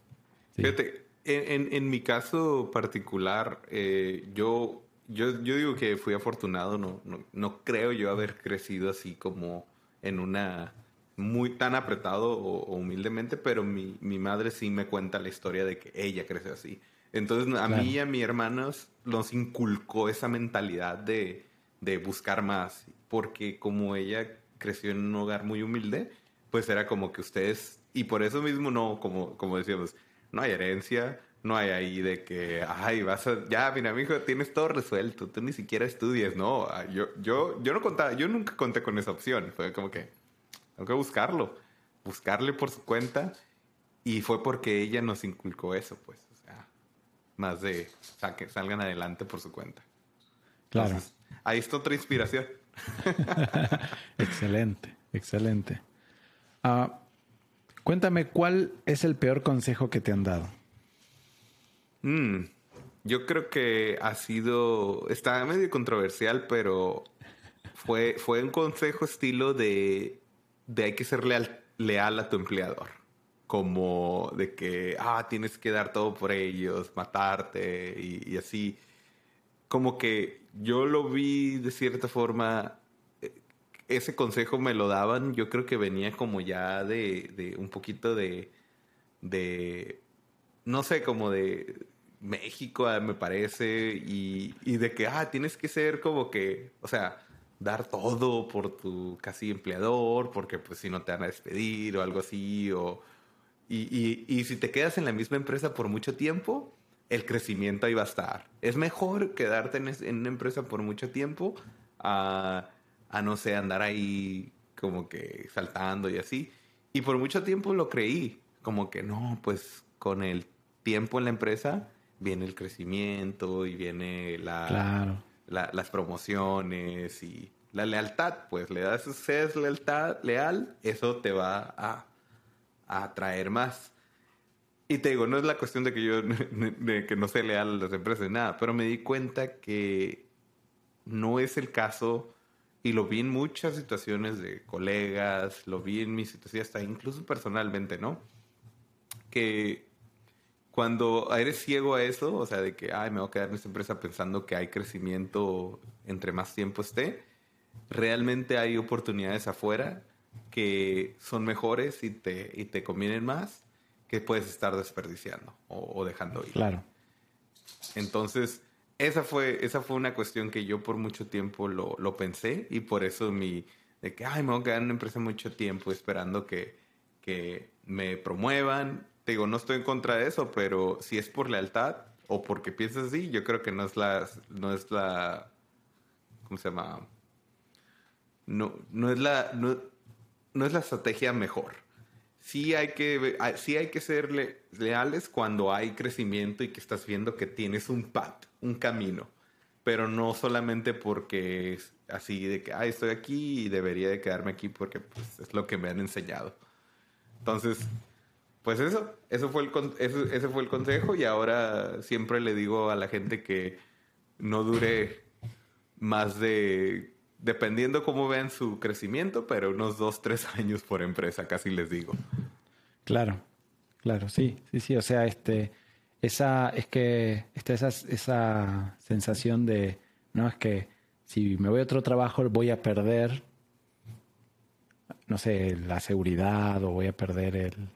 Fíjate, en, en, mi caso particular, eh, yo, yo, yo digo que fui afortunado, no, no, no creo yo haber crecido así como en una muy tan apretado o, humildemente, pero mi, mi, madre sí me cuenta la historia de que ella crece así. Entonces a mí y a mis hermanos nos inculcó esa mentalidad de, de, buscar más, porque como ella creció en un hogar muy humilde, pues era como que ustedes, y por eso mismo no, como, como decíamos, no hay herencia, no hay ahí de que, ay, vas a, ya, mira, mi hijo, tienes todo resuelto, tú ni siquiera estudias, no, yo, yo, yo no contaba, yo nunca conté con esa opción, fue como que, tengo que buscarlo, buscarle por su cuenta. Y fue porque ella nos inculcó eso, pues. O sea, más de que salgan adelante por su cuenta. Claro. ahí está otra inspiración. [laughs] excelente, excelente. Ah, cuéntame, ¿cuál es el peor consejo que te han dado? Mm, yo creo que ha sido, está medio controversial, pero fue, fue un consejo estilo de de hay que ser leal, a tu empleador. Como de que, ah, tienes que dar todo por ellos, matarte y, así. Como que yo lo vi de cierta forma, ese consejo me lo daban, yo creo que venía como ya de, un poquito de, no sé, como de México, ah, me parece, y, de que, ah, tienes que ser como que, o sea, dar todo por tu casi empleador, porque pues si no te van a despedir o algo así, o, y, si te quedas en la misma empresa por mucho tiempo, el crecimiento ahí va a estar. Es mejor quedarte en, en una empresa por mucho tiempo a, a, no sé, andar ahí como que saltando y así. Y por mucho tiempo lo creí, como que no, pues con el tiempo en la empresa viene el crecimiento y viene la... Claro las promociones y la lealtad, pues le das, seas lealtad, leal, eso te va a, a atraer más. Y te digo, no es la cuestión de que yo [laughs] de que no sea leal a las empresas, nada, pero me di cuenta que no es el caso y lo vi en muchas situaciones de colegas, lo vi en mis situaciones, hasta incluso personalmente, ¿no? Que cuando eres ciego a eso, o sea, de que, ay, me voy a quedar en esta empresa pensando que hay crecimiento entre más tiempo esté, realmente hay oportunidades afuera que son mejores y te, y te convienen más que puedes estar desperdiciando o, dejando ir. Claro. Entonces, esa fue, esa fue una cuestión que yo por mucho tiempo lo, lo pensé y por eso mi, de que, ay, me voy a quedar en una empresa mucho tiempo esperando que, que me promuevan digo, no estoy en contra de eso, pero si es por lealtad o porque piensas así, yo creo que no es la, no es la, ¿cómo se llama? No, no es la, no, es la estrategia mejor. Sí hay que, sí hay que ser leales cuando hay crecimiento y que estás viendo que tienes un path, un camino, pero no solamente porque es así de que, ay, estoy aquí y debería de quedarme aquí porque pues, es lo que me han enseñado. Entonces, pues eso, eso fue el, ese, fue el consejo y ahora siempre le digo a la gente que no dure más de, dependiendo cómo vean su crecimiento, pero unos dos, tres [laughs] años por empresa, casi les digo. Claro, claro, sí, sí, sí, o sea, este, esa, es que, esta, esa, esa sensación de, no, es que si me voy a otro trabajo voy a perder, no sé, la seguridad o voy a perder el,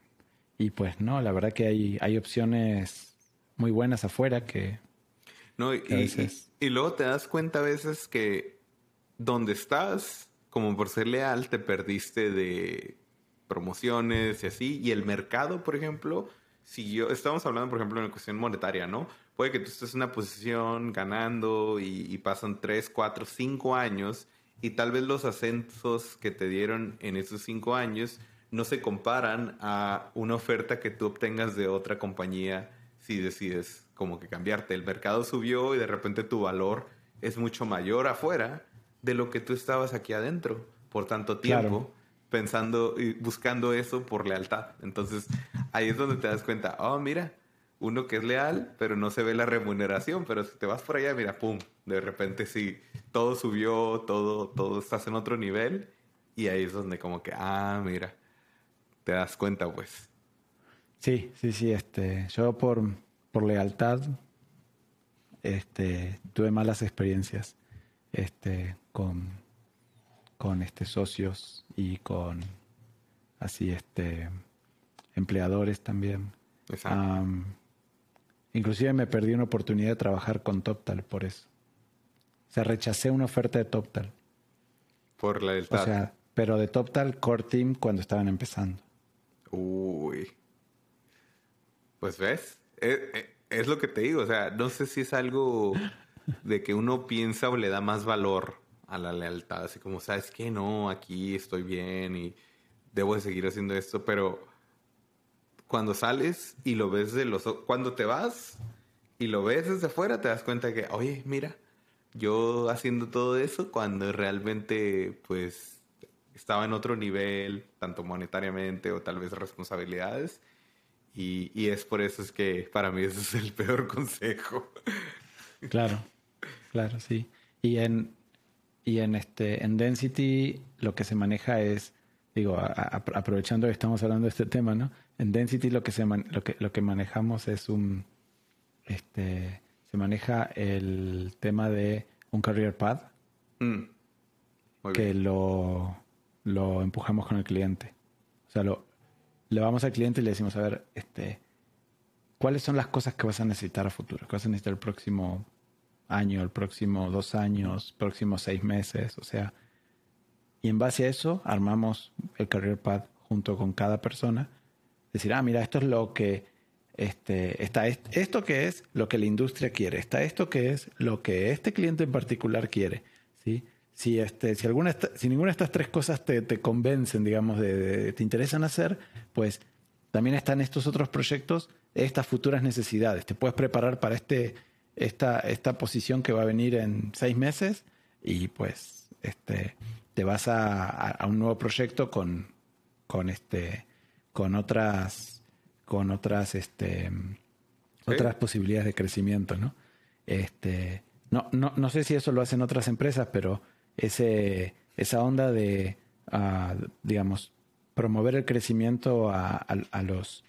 y pues no, la verdad que hay, hay opciones muy buenas afuera que... No, y, y, luego te das cuenta a veces que donde estás, como por ser leal, te perdiste de promociones y así. Y el mercado, por ejemplo, si yo, estamos hablando, por ejemplo, en la cuestión monetaria, ¿no? Puede que tú estés en una posición ganando y, y pasan 3, 4, 5 años y tal vez los ascensos que te dieron en esos 5 años no se comparan a una oferta que tú obtengas de otra compañía si decides como que cambiarte. El mercado subió y de repente tu valor es mucho mayor afuera de lo que tú estabas aquí adentro por tanto tiempo. pensando y buscando eso por lealtad. Entonces, ahí es donde te das cuenta, oh, mira, uno que es leal, pero no se ve la remuneración, pero si te vas por allá, mira, pum, de repente sí, todo subió, todo, todo estás en otro nivel, y ahí es donde como que, ah, mira, te das cuenta, pues. Sí, sí, sí, este, yo por, por lealtad, este, tuve malas experiencias, este, con, con este socios y con así este empleadores también. inclusive me perdí una oportunidad de trabajar con TopTal por eso. O sea, rechacé una oferta de TopTal. Por la del O sea, pero de TopTal Core Team cuando estaban empezando. Uy. Pues ves, es, es, lo que te digo, o sea, no sé si es algo de que uno piensa o le da más valor a la lealtad, así como, sabes que no, aquí estoy bien y debo de seguir haciendo esto, pero cuando sales y lo ves de los... Cuando te vas y lo ves desde afuera, te das cuenta que, oye, mira, yo haciendo todo eso cuando realmente, pues, estaba en otro nivel, tanto monetariamente o tal vez responsabilidades. Y, y es por eso es que para mí ese es el peor [laughs] consejo. Claro, claro, sí. Y en, y en, este, en Density lo que se maneja es, digo, aprovechando que estamos hablando de este tema, ¿no? En Density lo que, se lo que, lo que manejamos es un, este, se maneja el tema de un career path mm. que lo, lo empujamos con el cliente. O sea, lo, le vamos al cliente y le decimos, a ver, este, ¿cuáles son las cosas que vas a necesitar a futuro? ¿Qué vas a necesitar el próximo año, el próximo dos años, próximos seis meses, o sea, y en base a eso armamos el Career Path junto con cada persona. Decir, ah, mira, esto es lo que, este, está esto que es lo que la industria quiere, está esto que es lo que este cliente en particular quiere, ¿sí? Si, este, si, alguna, si ninguna de estas tres cosas te, te convencen, digamos, de, te interesan hacer, pues también están estos otros proyectos, estas futuras necesidades. Te puedes preparar para este esta, esta posición que va a venir en seis meses y pues este, te vas a, un nuevo proyecto con, con, este, con otras, con otras, este, otras posibilidades de crecimiento, ¿no? Este, no, no, no sé si eso lo hacen otras empresas, pero ese, esa onda de, ah, digamos, promover el crecimiento a los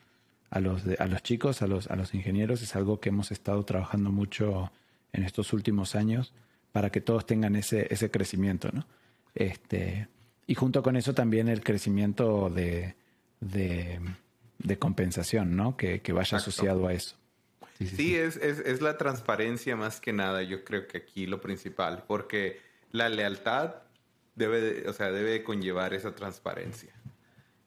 a los, a los chicos, a los, a los ingenieros, es algo que hemos estado trabajando mucho en estos últimos años para que todos tengan ese, ese crecimiento, ¿no? Este, y junto con eso también el crecimiento de, de, compensación, ¿no? Que, vaya asociado a eso. Sí, Es, es, es, la transparencia más que nada, yo creo que aquí lo principal, porque la lealtad debe, o sea, debe conllevar esa transparencia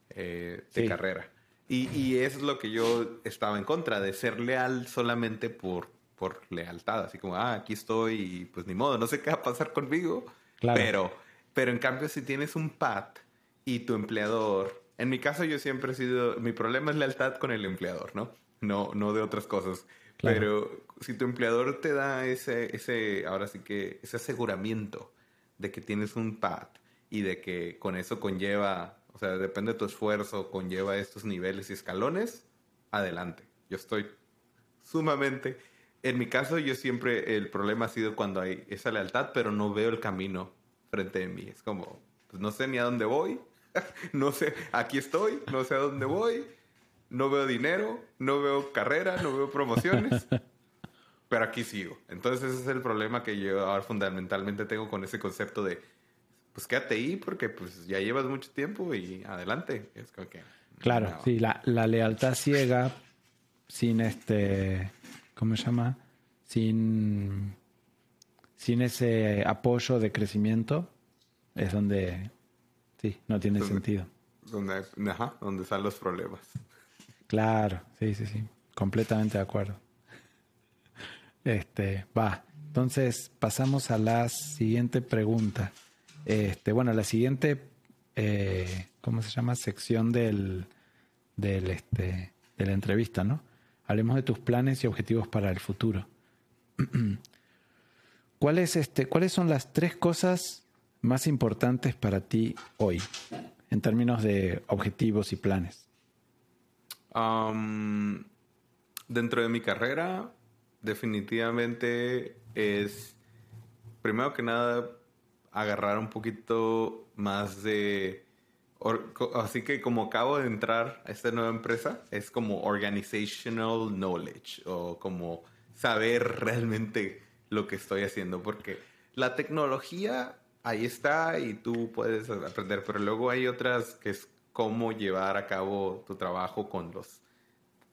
eh, de carrera. Y, y eso es lo que yo estaba en contra, de ser leal solamente por, por lealtad. Así como, ah, aquí estoy y pues ni modo, no sé qué va a pasar conmigo. Pero, pero en cambio, si tienes un PAT y tu empleador, en mi caso yo siempre he sido, mi problema es lealtad con el empleador, ¿no? No, no de otras cosas. Pero si tu empleador te da ese, ese, ahora sí que, ese aseguramiento de que tienes un PAT y de que con eso conlleva o sea, depende de tu esfuerzo, conlleva estos niveles y escalones, adelante. Yo estoy sumamente... En mi caso, yo siempre, el problema ha sido cuando hay esa lealtad, pero no veo el camino frente a mí. Es como, pues no sé ni a dónde voy, [laughs] no sé, aquí estoy, no sé a dónde voy, no veo dinero, no veo carrera, no veo promociones, [laughs] pero aquí sigo. Entonces ese es el problema que yo ahora fundamentalmente tengo con ese concepto de pues quédate ahí porque pues ya llevas mucho tiempo y adelante. Es como que, claro, sí, la, lealtad ciega sin este, ¿cómo se llama? Sin, sin ese apoyo de crecimiento es donde, sí, no tiene sentido. Donde, ajá, donde están los problemas. Claro, sí, sí, sí. Completamente de acuerdo. Este, va. Entonces pasamos a la siguiente pregunta. Este, bueno, la siguiente, eh, ¿cómo se llama? Sección del, del, este, de la entrevista, ¿no? Hablemos de tus planes y objetivos para el futuro. [clears throat] ¿Cuáles, este, ¿Cuáles son las tres cosas más importantes para ti hoy en términos de objetivos y planes? dentro de mi carrera, definitivamente es, primero que nada, agarrar un poquito más de... Así que como acabo de entrar a esta nueva empresa, es como organizational knowledge o como saber realmente lo que estoy haciendo, porque la tecnología ahí está y tú puedes aprender, pero luego hay otras que es cómo llevar a cabo tu trabajo con los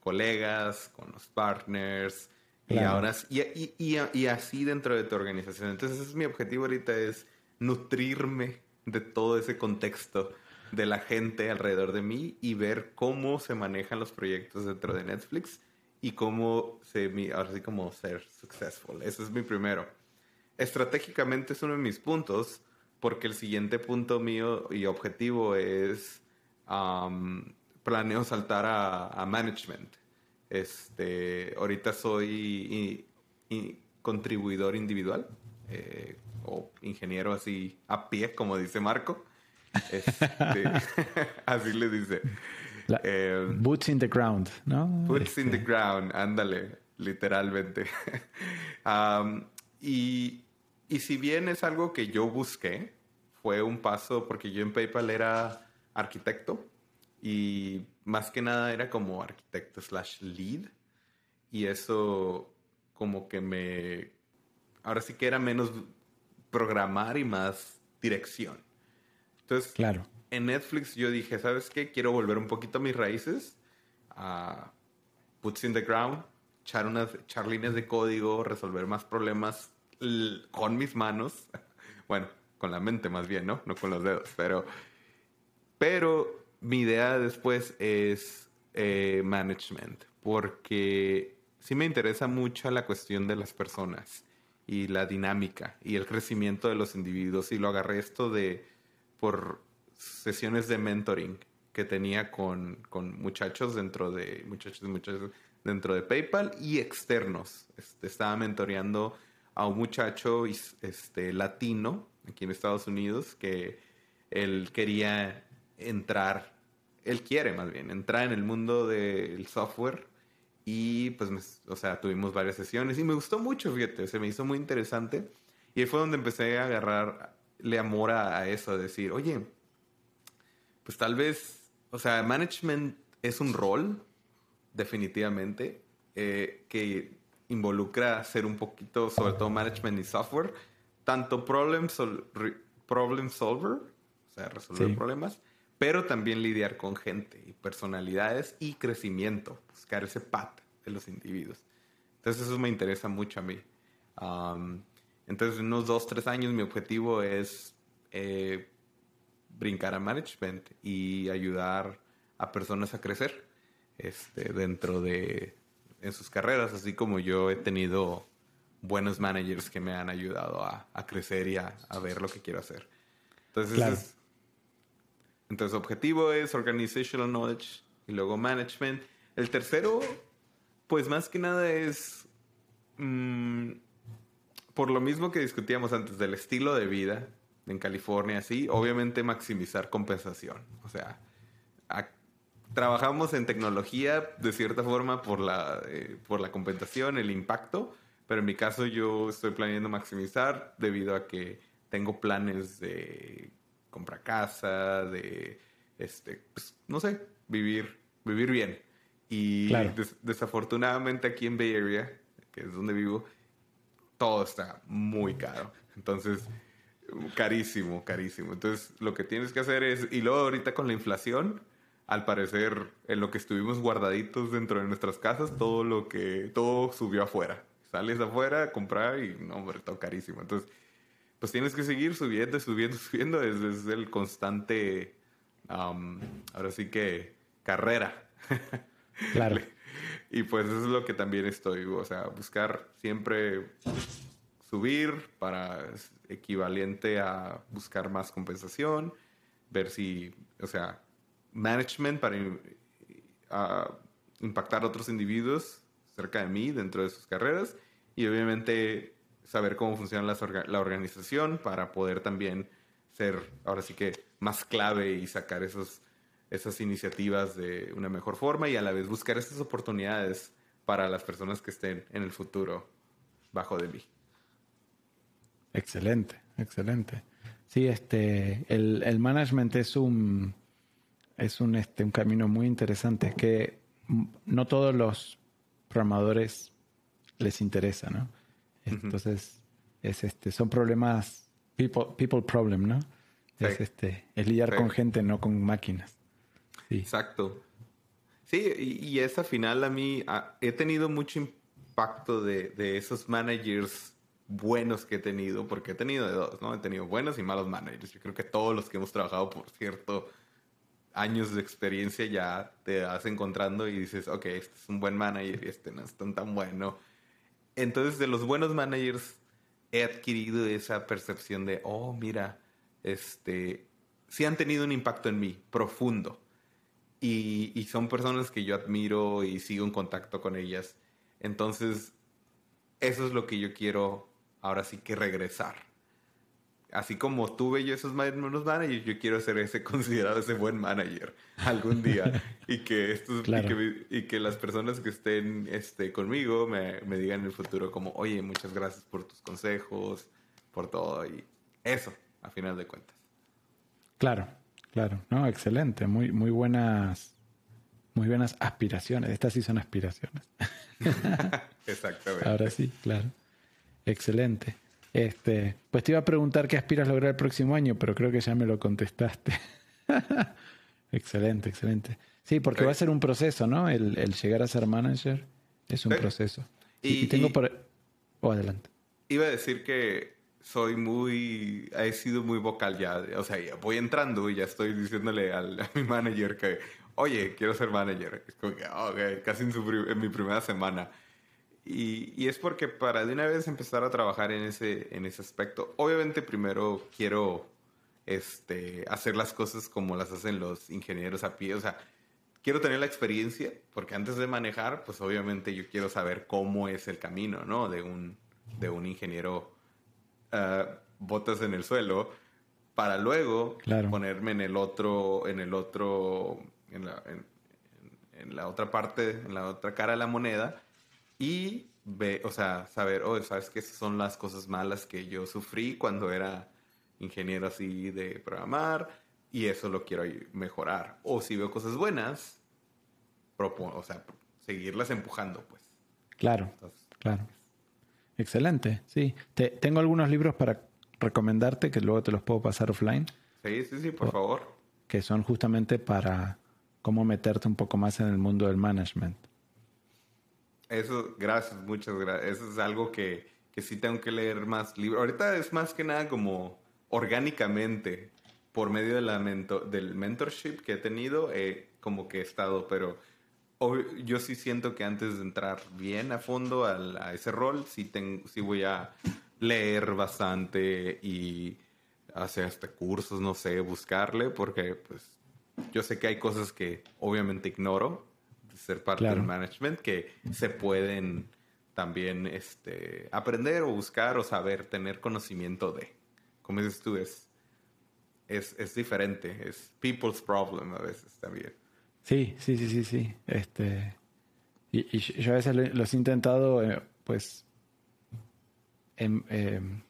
colegas, con los partners, y ahora y, y, y, así dentro de tu organización. Entonces, ese es mi objetivo ahorita, es nutrirme de todo ese contexto de la gente alrededor de mí y ver cómo se manejan los proyectos dentro de Netflix y cómo se, como ser successful. Ese es mi primero. Estratégicamente es uno de mis puntos porque el siguiente punto mío y objetivo es planeo saltar a, management. Este, ahorita soy contribuidor individual eh, o ingeniero así a pie, como dice Marco. Este, [laughs] así le dice. Eh, boots in the ground, ¿no? Boots in the este. ground, ándale, literalmente. [laughs] y, y si bien es algo que yo busqué, fue un paso porque yo en PayPal era arquitecto y más que nada era como arquitecto slash lead. Y eso como que me... Ahora sí que era menos programar y más dirección. Entonces, claro. en Netflix yo dije, ¿sabes qué? Quiero volver un poquito a mis raíces, a puts in the ground, echar, unas, echar líneas de código, resolver más problemas con mis manos. [laughs] bueno, con la mente más bien, ¿no? No con los dedos, pero... Pero mi idea después es eh, management, porque sí me interesa mucho la cuestión de las personas y la dinámica y el crecimiento de los individuos. Y lo agarré esto de por sesiones de mentoring que tenía con, con muchachos dentro de muchachos muchachos dentro de PayPal y externos. Este, estaba mentoreando a un muchacho este, latino aquí en Estados Unidos que él quería entrar él quiere más bien entrar en el mundo del software y pues, o sea, tuvimos varias sesiones y me gustó mucho, fíjate, se me hizo muy interesante. Y ahí fue donde empecé a agarrarle amor a, eso, a decir, oye, pues tal vez, o sea, management es un rol, definitivamente, eh, que involucra ser un poquito, sobre todo management y software, tanto problem, problem solver, o sea, resolver problemas, pero también lidiar con gente y personalidades y crecimiento, buscar ese pat de los individuos. Entonces eso me interesa mucho a mí. entonces en unos dos, tres años mi objetivo es eh, brincar a management y ayudar a personas a crecer este, dentro de en sus carreras, así como yo he tenido buenos managers que me han ayudado a, crecer y a, ver lo que quiero hacer. Entonces, entonces, objetivo es organizational knowledge y luego management. El tercero, pues más que nada es, mm, por lo mismo que discutíamos antes del estilo de vida en California, sí, obviamente maximizar compensación. O sea, trabajamos en tecnología de cierta forma por la, eh, por la compensación, el impacto, pero en mi caso yo estoy planeando maximizar debido a que tengo planes de comprar casa, de, este, pues, no sé, vivir, vivir bien. Y desafortunadamente aquí en Bay Area, que es donde vivo, todo está muy caro. Entonces, carísimo, carísimo. Entonces, lo que tienes que hacer es, y luego ahorita con la inflación, al parecer, en lo que estuvimos guardaditos dentro de nuestras casas, todo lo que, todo subió afuera. Sales afuera a comprar y, no, hombre, todo carísimo. Entonces, pues tienes que seguir subiendo, subiendo, [laughs] subiendo. Es, el constante, ahora sí que, carrera. [laughs] Claro. Y pues eso es lo que también estoy, o sea, buscar siempre subir para equivalente a buscar más compensación, ver si, o sea, management para impactar a otros individuos cerca de mí dentro de sus carreras y obviamente saber cómo funciona la, organización para poder también ser ahora sí que más clave y sacar esas iniciativas de una mejor forma y a la vez buscar estas oportunidades para las personas que estén en el futuro bajo de mí. Excelente, excelente. Sí, este, el, el management es un, es un, este, un camino muy interesante que no todos los programadores les interesa, ¿no? Entonces, es este, son problemas, people, people problem, ¿no? Es este, es lidiar con gente, no con máquinas. Exacto. Sí, y, esa final a mí he tenido mucho impacto de, de, esos managers buenos que he tenido, porque he tenido de dos, ¿no? He tenido buenos y malos managers. Yo creo que todos los que hemos trabajado, por cierto, años de experiencia ya te vas encontrando y dices, ok, este es un buen manager y este no es tan, tan bueno. Entonces, de los buenos managers he adquirido esa percepción de, oh, mira, este, sí han tenido un impacto en mí, profundo. Y, y son personas que yo admiro y sigo en contacto con ellas. Entonces, eso es lo que yo quiero ahora sí que regresar así como tuve yo esos buenos managers, yo quiero ser ese [laughs] considerado ese buen manager algún día y que estos y, que, las personas que estén este, conmigo me, me, digan en el futuro como, oye, muchas gracias por tus consejos, por todo y eso, a final de cuentas. Claro, claro, no, excelente, muy, muy buenas, muy buenas aspiraciones. Estas sí son aspiraciones. [laughs] Exactamente. Ahora sí, claro. Excelente. Este, pues te iba a preguntar qué aspiras a lograr el próximo año, pero creo que ya me lo contestaste. [laughs] excelente, excelente. Sí, porque va a ser un proceso, ¿no? El, llegar a ser manager es un proceso. Y, tengo por... Oh, adelante. Iba a decir que soy muy... He sido muy vocal ya. O sea, ya voy entrando y ya estoy diciéndole al, a mi manager que, oye, quiero ser manager. Es como que, okay, casi en, en mi primera semana. Y, es porque para de una vez empezar a trabajar en ese, en ese aspecto, obviamente primero quiero este, hacer las cosas como las hacen los ingenieros a pie, o sea, quiero tener la experiencia, porque antes de manejar, pues obviamente yo quiero saber cómo es el camino, ¿no? De un, de un ingeniero uh, botas en el suelo, para luego ponerme en el otro, en el otro, en la, en la otra parte, en la otra cara de la moneda y ve, o sea, saber, oh, sabes que esas son las cosas malas que yo sufrí cuando era ingeniero así de programar y eso lo quiero mejorar. O si veo cosas buenas, o sea, seguirlas empujando, pues. Claro, claro. Excelente, sí. Te, tengo algunos libros para recomendarte que luego te los puedo pasar offline. Sí, sí, sí, por favor. Que son justamente para cómo meterte un poco más en el mundo del management. Eso, gracias, muchas gracias. Eso es algo que, que sí tengo que leer más libros. Ahorita es más que nada como orgánicamente, por medio de la del mentorship que he tenido, como que he estado, pero yo sí siento que antes de entrar bien a fondo a, ese rol, sí, tengo, sí voy a leer bastante y hacer hasta cursos, no sé, buscarle, porque pues yo sé que hay cosas que obviamente ignoro ser parte del management que se pueden también este, aprender o buscar o saber, tener conocimiento de. Como dices tú, es, es, diferente, es people's problem a veces también. Sí, sí, sí, sí, sí. Este, y, yo a veces los he intentado, eh, pues, em, em,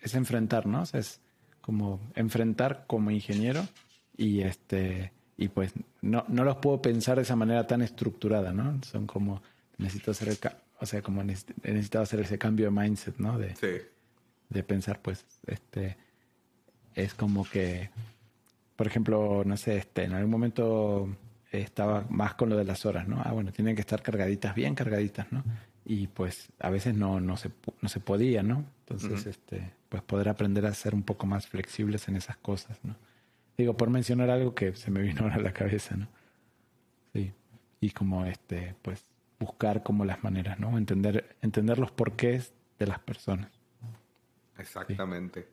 es enfrentar, ¿no? es como enfrentar como ingeniero y este y pues no, no los puedo pensar de esa manera tan estructurada, ¿no? Son como, necesito hacer el, o sea, como he necesitado hacer ese cambio de mindset, ¿no? De, sí. de pensar, pues, este, es como que, por ejemplo, no sé, este, en algún momento estaba más con lo de las horas, ¿no? Ah, bueno, tienen que estar cargaditas, bien cargaditas, ¿no? Y pues a veces no, no, se, no se podía, ¿no? Entonces, este, pues poder aprender a ser un poco más flexibles en esas cosas, ¿no? Digo, por mencionar algo que se me vino ahora a la cabeza, ¿no? Sí. y como este, pues buscar como las maneras, ¿no? Entender, entender los porqués de las personas. Exactamente.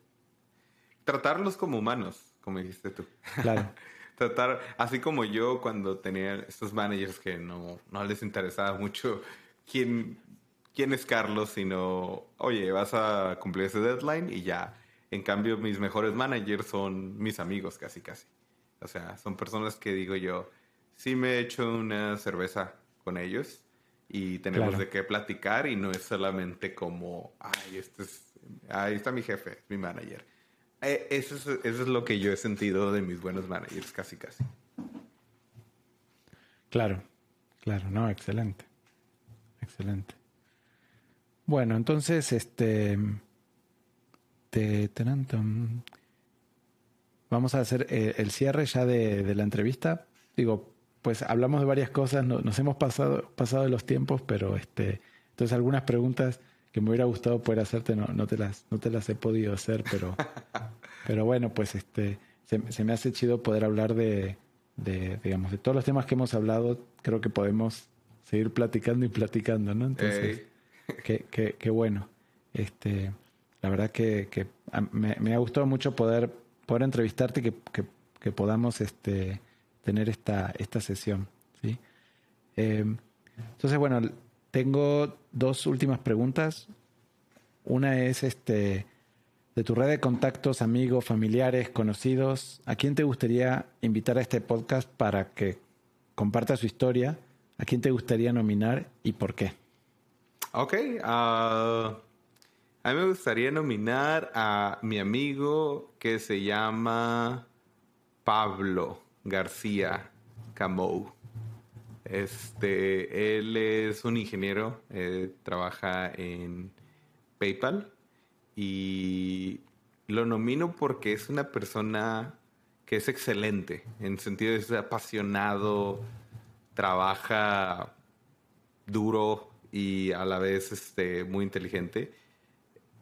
Tratarlos como humanos, como dijiste tú. Claro. [laughs] Tratar, así como yo cuando tenía estos managers que no, no les interesaba mucho quién, quién es Carlos, sino, oye, vas a cumplir ese deadline y ya. En cambio, mis mejores managers son mis amigos, casi, casi. O sea, son personas que digo yo, sí me he hecho una cerveza con ellos y tenemos de qué platicar y no es solamente como, ay, este es, ahí está mi jefe, mi manager. Eh, eso, es, eso es lo que yo he sentido de mis buenos managers, casi, casi. Claro, claro, no, excelente. Excelente. Bueno, entonces, este. Te, vamos a hacer eh, el cierre ya de, de, la entrevista. Digo, pues hablamos de varias cosas, nos hemos pasado, pasado de los tiempos, pero este, entonces algunas preguntas que me hubiera gustado poder hacerte no, no, te, las, no te las he podido hacer, pero, [laughs] pero bueno, pues este, se, me hace chido poder hablar de, de, digamos, de todos los temas que hemos hablado, creo que podemos seguir platicando y platicando, ¿no? Entonces, qué, qué, qué, bueno. Este, la verdad que, que me, ha gustado mucho poder, poder entrevistarte y que, que, podamos este, tener esta, esta sesión. ¿sí? Eh, entonces, bueno, tengo dos últimas preguntas. Una es este de tu red de contactos, amigos, familiares, conocidos, ¿a quién te gustaría invitar a este podcast para que comparta su historia? ¿A quién te gustaría nominar y por qué? Ok, uh, a mí me gustaría nominar a mi amigo que se llama Pablo. García Camou. Este, él es un ingeniero, eh, trabaja en PayPal y lo nomino porque es una persona que es excelente, en sentido de es apasionado, trabaja duro y a la vez este, muy inteligente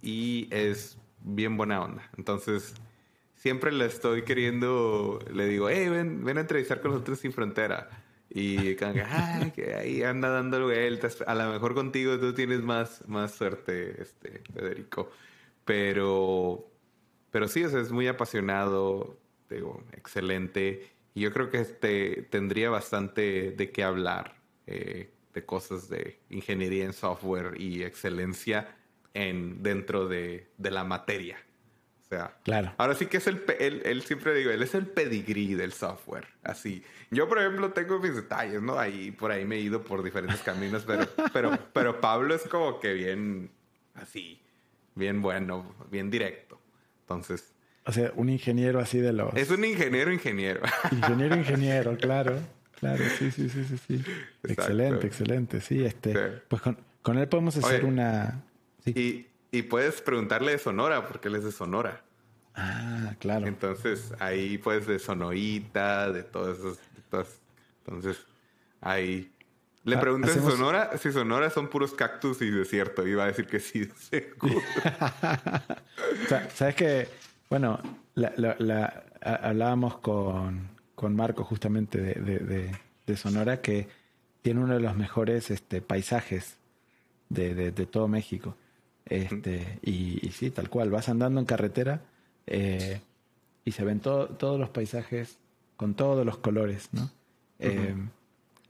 y es bien buena onda. Entonces, siempre le estoy queriendo, le digo, hey, ven, ven a entrevistar con nosotros sin frontera. Y que ahí anda dando vueltas. A lo mejor contigo tú tienes más, más suerte, este, Federico. Pero, pero sí, es muy apasionado, digo, excelente. Y yo creo que este, tendría bastante de qué hablar eh, de cosas de ingeniería en software y excelencia en, dentro de, de la materia. O sea, claro. ahora sí que es el, él, siempre digo, él es el pedigrí del software. Así. Yo, por ejemplo, tengo mis detalles, ¿no? Ahí, por ahí me he ido por diferentes caminos, pero, [laughs] pero, pero Pablo es como que bien así, bien bueno, bien directo. Entonces. O sea, un ingeniero así de los. Es un ingeniero, ingeniero. Ingeniero, [laughs] ingeniero, claro. Claro, sí, sí, sí, sí. sí. Excelente, excelente. Sí, este. Pues con, con, él podemos hacer una. Sí. Y y puedes preguntarle de Sonora, porque él es de Sonora. Ah, claro. Entonces, ahí puedes de Sonoita, de todas esas. Entonces, ahí. Le ah, pregunté si Sonora, si Sonora son puros cactus y desierto. Iba a decir que sí, seguro. [laughs] Sabes que, bueno, la, hablábamos con, con, Marco justamente de, de, de, Sonora, que tiene uno de los mejores este, paisajes de, todo México. Este, y, sí, tal cual, vas andando en carretera eh, y se ven todos los paisajes con todos los colores, ¿no? Eh,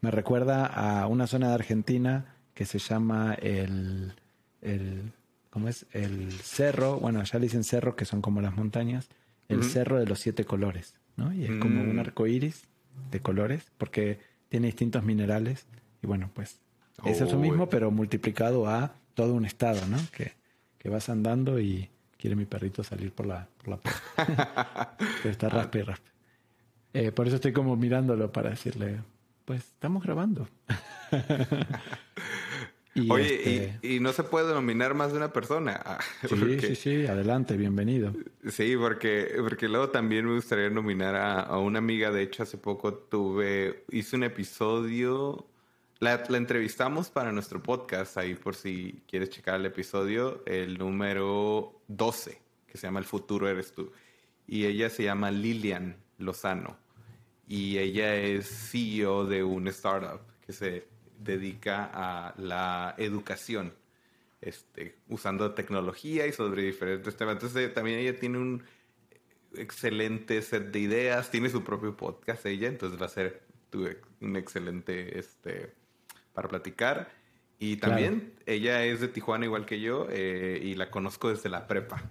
me recuerda a una zona de Argentina que se llama el, el ¿cómo es? El cerro, bueno, ya le dicen cerro que son como las montañas, el cerro de los siete colores, ¿no? Y es como un mm. arco iris de colores porque tiene distintos minerales y bueno, pues es eso mismo, pero multiplicado a todo un estado, ¿no? Que, que vas andando y quiere mi perrito salir por la, por la puerta. [laughs] Pero está raspe y raspe. Eh, por eso estoy como mirándolo para decirle, pues estamos grabando. [laughs] y Oye, este y, no se puede nominar más de una persona. [laughs] sí, sí, sí, adelante, bienvenido. Sí, porque, porque luego también me gustaría nominar a, a, una amiga. De hecho, hace poco tuve, hice un episodio la, entrevistamos para nuestro podcast, ahí por si quieres checar el episodio, el número 12, que se llama El futuro eres tú. Y ella se llama Lilian Lozano. Y ella es CEO de un startup que se dedica a la educación, este, usando tecnología y sobre diferentes temas. Entonces también ella tiene un excelente set de ideas, tiene su propio podcast ella, entonces va a ser un excelente este, para platicar. Y también ella es de Tijuana igual que yo eh, y la conozco desde la prepa.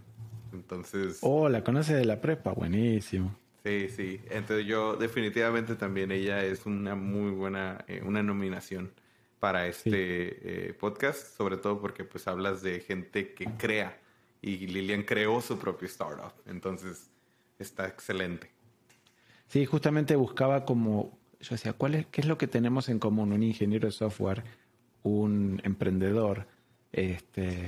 Entonces... Oh, la conoce de la prepa, buenísimo. Sí, sí. Entonces yo definitivamente también ella es una muy buena, eh, una nominación para este eh, podcast, sobre todo porque pues hablas de gente que crea y Lilian creó su propio startup. Entonces está excelente. Sí, justamente buscaba como, yo decía, ¿cuál es, ¿qué es lo que tenemos en común un ingeniero de software, un emprendedor? Este,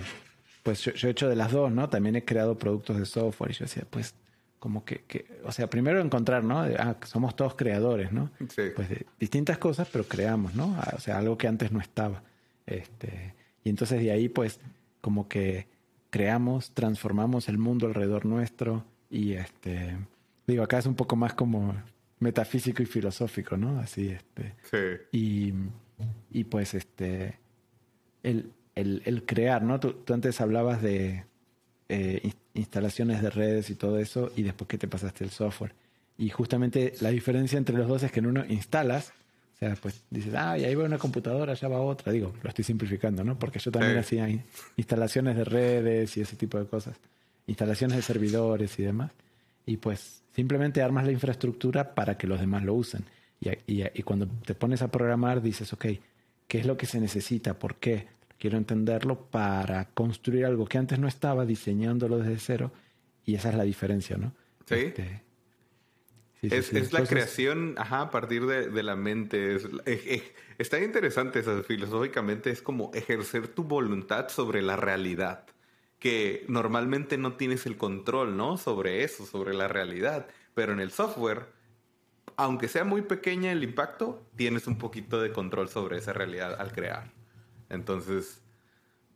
pues yo, he hecho de las dos, ¿no? También he creado productos de software y yo decía, pues como que, que o sea, primero encontrar, ¿no? ah, somos todos creadores, ¿no? Sí. Pues de distintas cosas, pero creamos, ¿no? Ah, o sea, algo que antes no estaba. Este, y entonces de ahí, pues, como que creamos, transformamos el mundo alrededor nuestro, y este, digo, acá es un poco más como metafísico y filosófico, ¿no? Así, este. Sí. Y, pues, este, el, el, crear, ¿no? Tú, antes hablabas de eh, instalaciones de redes y todo eso, y después que te pasaste el software. Y justamente la diferencia entre los dos es que en uno instalas, o sea, pues dices, ah, y ahí va una computadora, allá va otra. Digo, lo estoy simplificando, ¿no? Porque yo también hacía instalaciones de redes y ese tipo de cosas instalaciones de servidores y demás. Y pues simplemente armas la infraestructura para que los demás lo usen. Y, y, cuando te pones a programar dices, ok, ¿qué es lo que se necesita? ¿Por qué? Quiero entenderlo para construir algo que antes no estaba, diseñándolo desde cero. Y esa es la diferencia, ¿no? Sí. Este, es, es la creación ajá, a partir de, de la mente. Es, está interesante eso, filosóficamente. Es como ejercer tu voluntad sobre la realidad que normalmente no tienes el control, ¿no? Sobre eso, sobre la realidad. Pero en el software, aunque sea muy pequeña el impacto, tienes un poquito de control sobre esa realidad al crear. Entonces,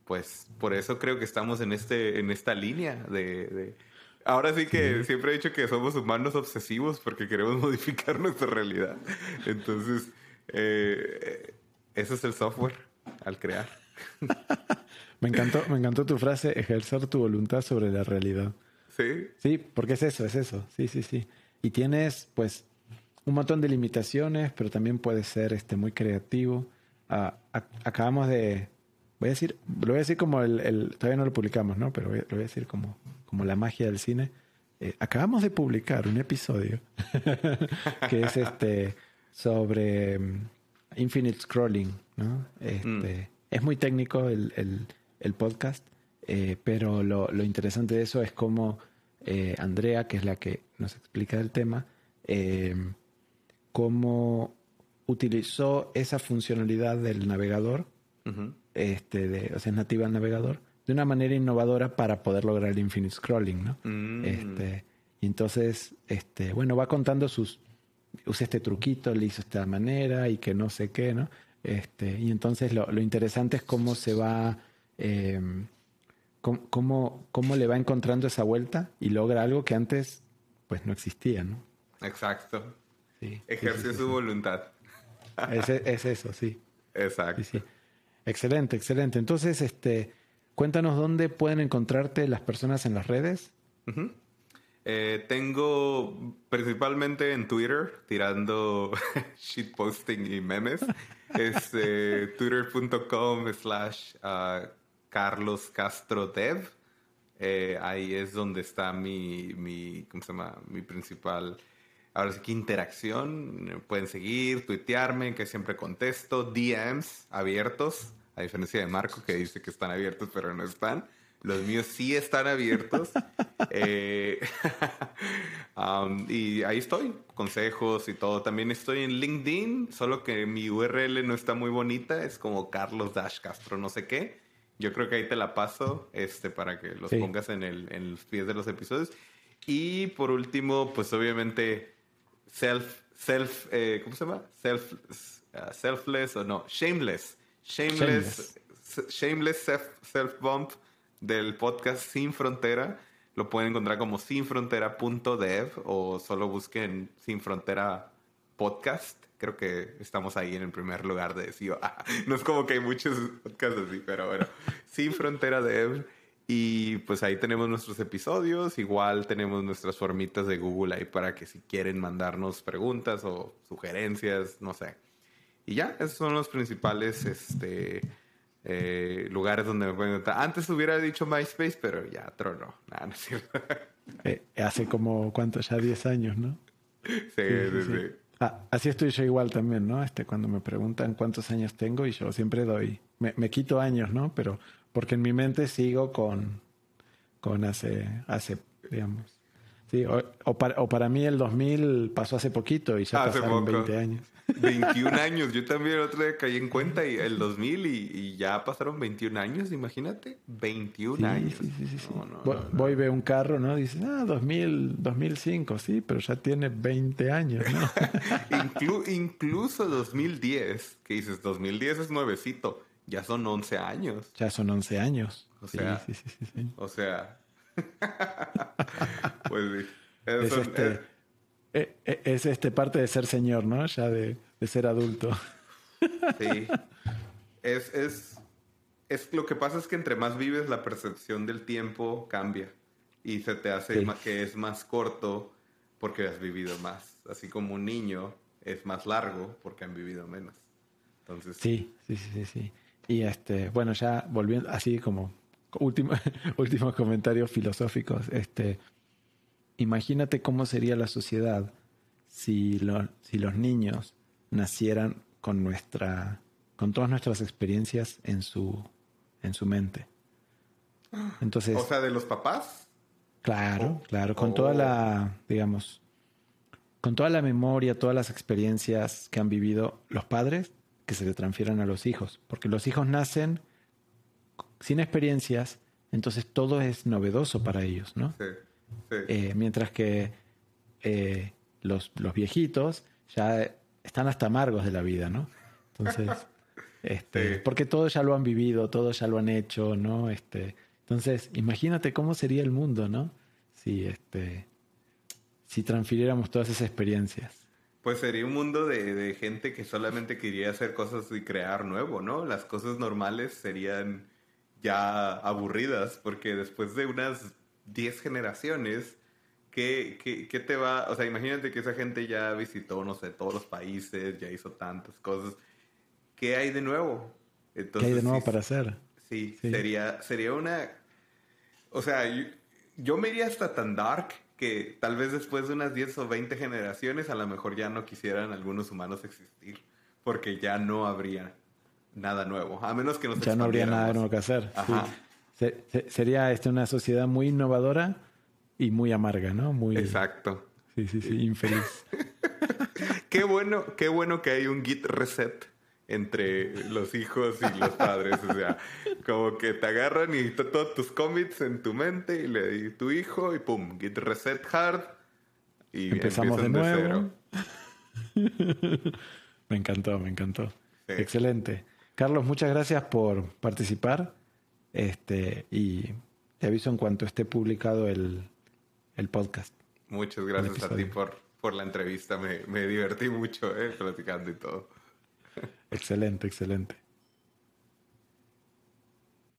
pues por eso creo que estamos en, este, en esta línea de... Ahora sí que siempre he dicho que somos humanos obsesivos porque queremos [laughs] modificar nuestra realidad. Entonces, eh, eso es el software al crear. [laughs] Me encantó, me encantó tu frase, ejercer tu voluntad sobre la realidad. Sí. Sí, porque es eso, es eso. Sí, sí, sí. Y tienes, pues, un montón de limitaciones, pero también puedes ser este, muy creativo. Ah, acabamos de. Voy a decir, lo voy a decir como el, todavía no lo publicamos, ¿no? Pero lo voy a decir como, como la magia del cine. Eh, acabamos de publicar un episodio [laughs] que es este sobre mm, infinite scrolling, ¿no? Este, mm. Es muy técnico el, el podcast, eh, pero lo, interesante de eso es cómo eh, Andrea, que es la que nos explica el tema, eh, cómo utilizó esa funcionalidad del navegador, este, de, o sea, es nativa del navegador, de una manera innovadora para poder lograr el infinite scrolling, ¿no? Mm. Este, y entonces, este, bueno, va contando sus, usa este truquito, le hizo esta manera y que no sé qué, ¿no? Este, y entonces lo, lo interesante es cómo se va eh, cómo, cómo, le va encontrando esa vuelta y logra algo que antes pues no existía, ¿no? Exacto. Sí, Ejerce su voluntad. Es, es, eso, sí. Exacto. Excelente, excelente. Entonces, este, cuéntanos dónde pueden encontrarte las personas en las redes. Eh, tengo principalmente en Twitter tirando [laughs] shitposting y memes. [laughs] es eh, twitter.com slash uh, Carlos Castro Dev. Eh, ahí es donde está mi, mi, ¿cómo se llama? Mi principal, ahora sí que interacción. Pueden seguir, tuitearme, que siempre contesto, DMs abiertos, a diferencia de Marco que dice que están abiertos pero no están. Los míos sí están abiertos. [laughs] Eh, [laughs] um, y ahí estoy, consejos y todo. También estoy en LinkedIn, solo que mi URL no está muy bonita, es como Carlos Dash Castro, no sé qué. Yo creo que ahí te la paso este, para que los pongas en, el, en los pies de los episodios. Y por último, pues obviamente, self, self, eh, ¿cómo se llama? Self, uh, selfless o no, shameless. Shameless, shameless, self, self bump del podcast Sin Frontera. Lo pueden encontrar como sinfrontera.dev o solo busquen Sin Frontera Podcast, creo que estamos ahí en el primer lugar de SEO. [laughs] no es como que hay muchos podcasts así, pero bueno, [laughs] sin frontera dev. Y pues ahí tenemos nuestros episodios. Igual tenemos nuestras formitas de Google ahí para que si quieren mandarnos preguntas o sugerencias, no sé. Y ya, esos son los principales este, eh, lugares donde me pueden encontrar. Antes hubiera dicho MySpace, pero ya tronó. Nada, no es cierto. Eh, hace como, ¿cuánto? Ya 10 años, ¿no? [laughs] Sí, sí, sí. Ah, así estoy yo igual también, ¿no? Este, cuando me preguntan cuántos años tengo y yo siempre doy, me, me quito años, ¿no? Pero porque en mi mente sigo con, con hace, hace, digamos. Sí, o, o, para, o para mí el 2000 pasó hace poquito y ya Hace pasaron poco. 20 años. 21 años. Yo también el otro día caí en cuenta y el 2000 y, y ya pasaron 21 años, imagínate. 21 Sí, años. sí, sí, sí. No, no, Voy, no, voy, veo un carro, ¿no? Dice, ah, 2000, 2005, sí, pero ya tiene 20 años, ¿no? [laughs] Inclu- incluso 2010, que dices, 2010 es nuevecito, ya son 11 años. ya son 11 años. O Sí, sea, sí, sí, sí, sí. O sea, [laughs] pues sí. Es, Eso- este, eh, eh, eh, es este parte de ser señor, ¿no? Ya de, de ser adulto. Sí. Es, es, es lo que pasa es que entre más vives la percepción del tiempo cambia y se te hace Sí. que es más corto porque has vivido más. Así como un niño es más largo porque han vivido menos. Entonces, Sí, sí, sí, sí, sí. Y este, bueno, ya volviendo, así como último, [laughs] últimos comentarios filosóficos. Este, imagínate cómo sería la sociedad si, lo- si los niños nacieran con nuestra, con todas nuestras experiencias en su, en su mente. Entonces, o sea, de los papás. Claro, Oh. claro, con Oh. toda la, digamos, con toda la memoria, todas las experiencias que han vivido los padres, que se le transfieran a los hijos, porque los hijos nacen sin experiencias, entonces todo es novedoso para ellos, ¿no? Sí, sí. Eh, mientras que eh, los, los viejitos ya están hasta amargos de la vida, ¿no? Entonces, [laughs] este, Sí. porque todos ya lo han vivido, todos ya lo han hecho, ¿no? Este, entonces, imagínate cómo sería el mundo, ¿no? Si este, si transfiriéramos todas esas experiencias. Pues sería un mundo de, de gente que solamente quería hacer cosas y crear nuevo, ¿no? Las cosas normales serían ya aburridas, porque después de unas 10 generaciones, ¿qué, qué, qué te va? O sea, imagínate que esa gente ya visitó, no sé, todos los países, ya hizo tantas cosas. ¿Qué hay de nuevo? ¿Qué hay de nuevo sí, para hacer? Sí, Sí. Sería, sería una... O sea, yo, yo me iría hasta tan dark que tal vez después de unas 10 o 20 generaciones a lo mejor ya no quisieran algunos humanos existir, porque ya no habría nada nuevo, a menos que nos Ya no habría nada nuevo que hacer. sí. Ajá. Se- se- sería este, una sociedad muy innovadora y muy amarga, ¿no? Muy, Exacto. Sí, sí, sí, infeliz. [laughs] Qué bueno, qué bueno que hay un git reset entre los hijos y los padres. O sea, como que te agarran y todos tus commits en tu mente y le di tu hijo y pum, git reset hard. Y Empezamos de nuevo. cero. [laughs] Me encantó, me encantó. Sí. Excelente. Carlos, muchas gracias por participar. Este, y te aviso en cuanto esté publicado el, el podcast. Muchas gracias a ti por, por la entrevista. Me, me divertí mucho eh, platicando y todo. Excelente, excelente.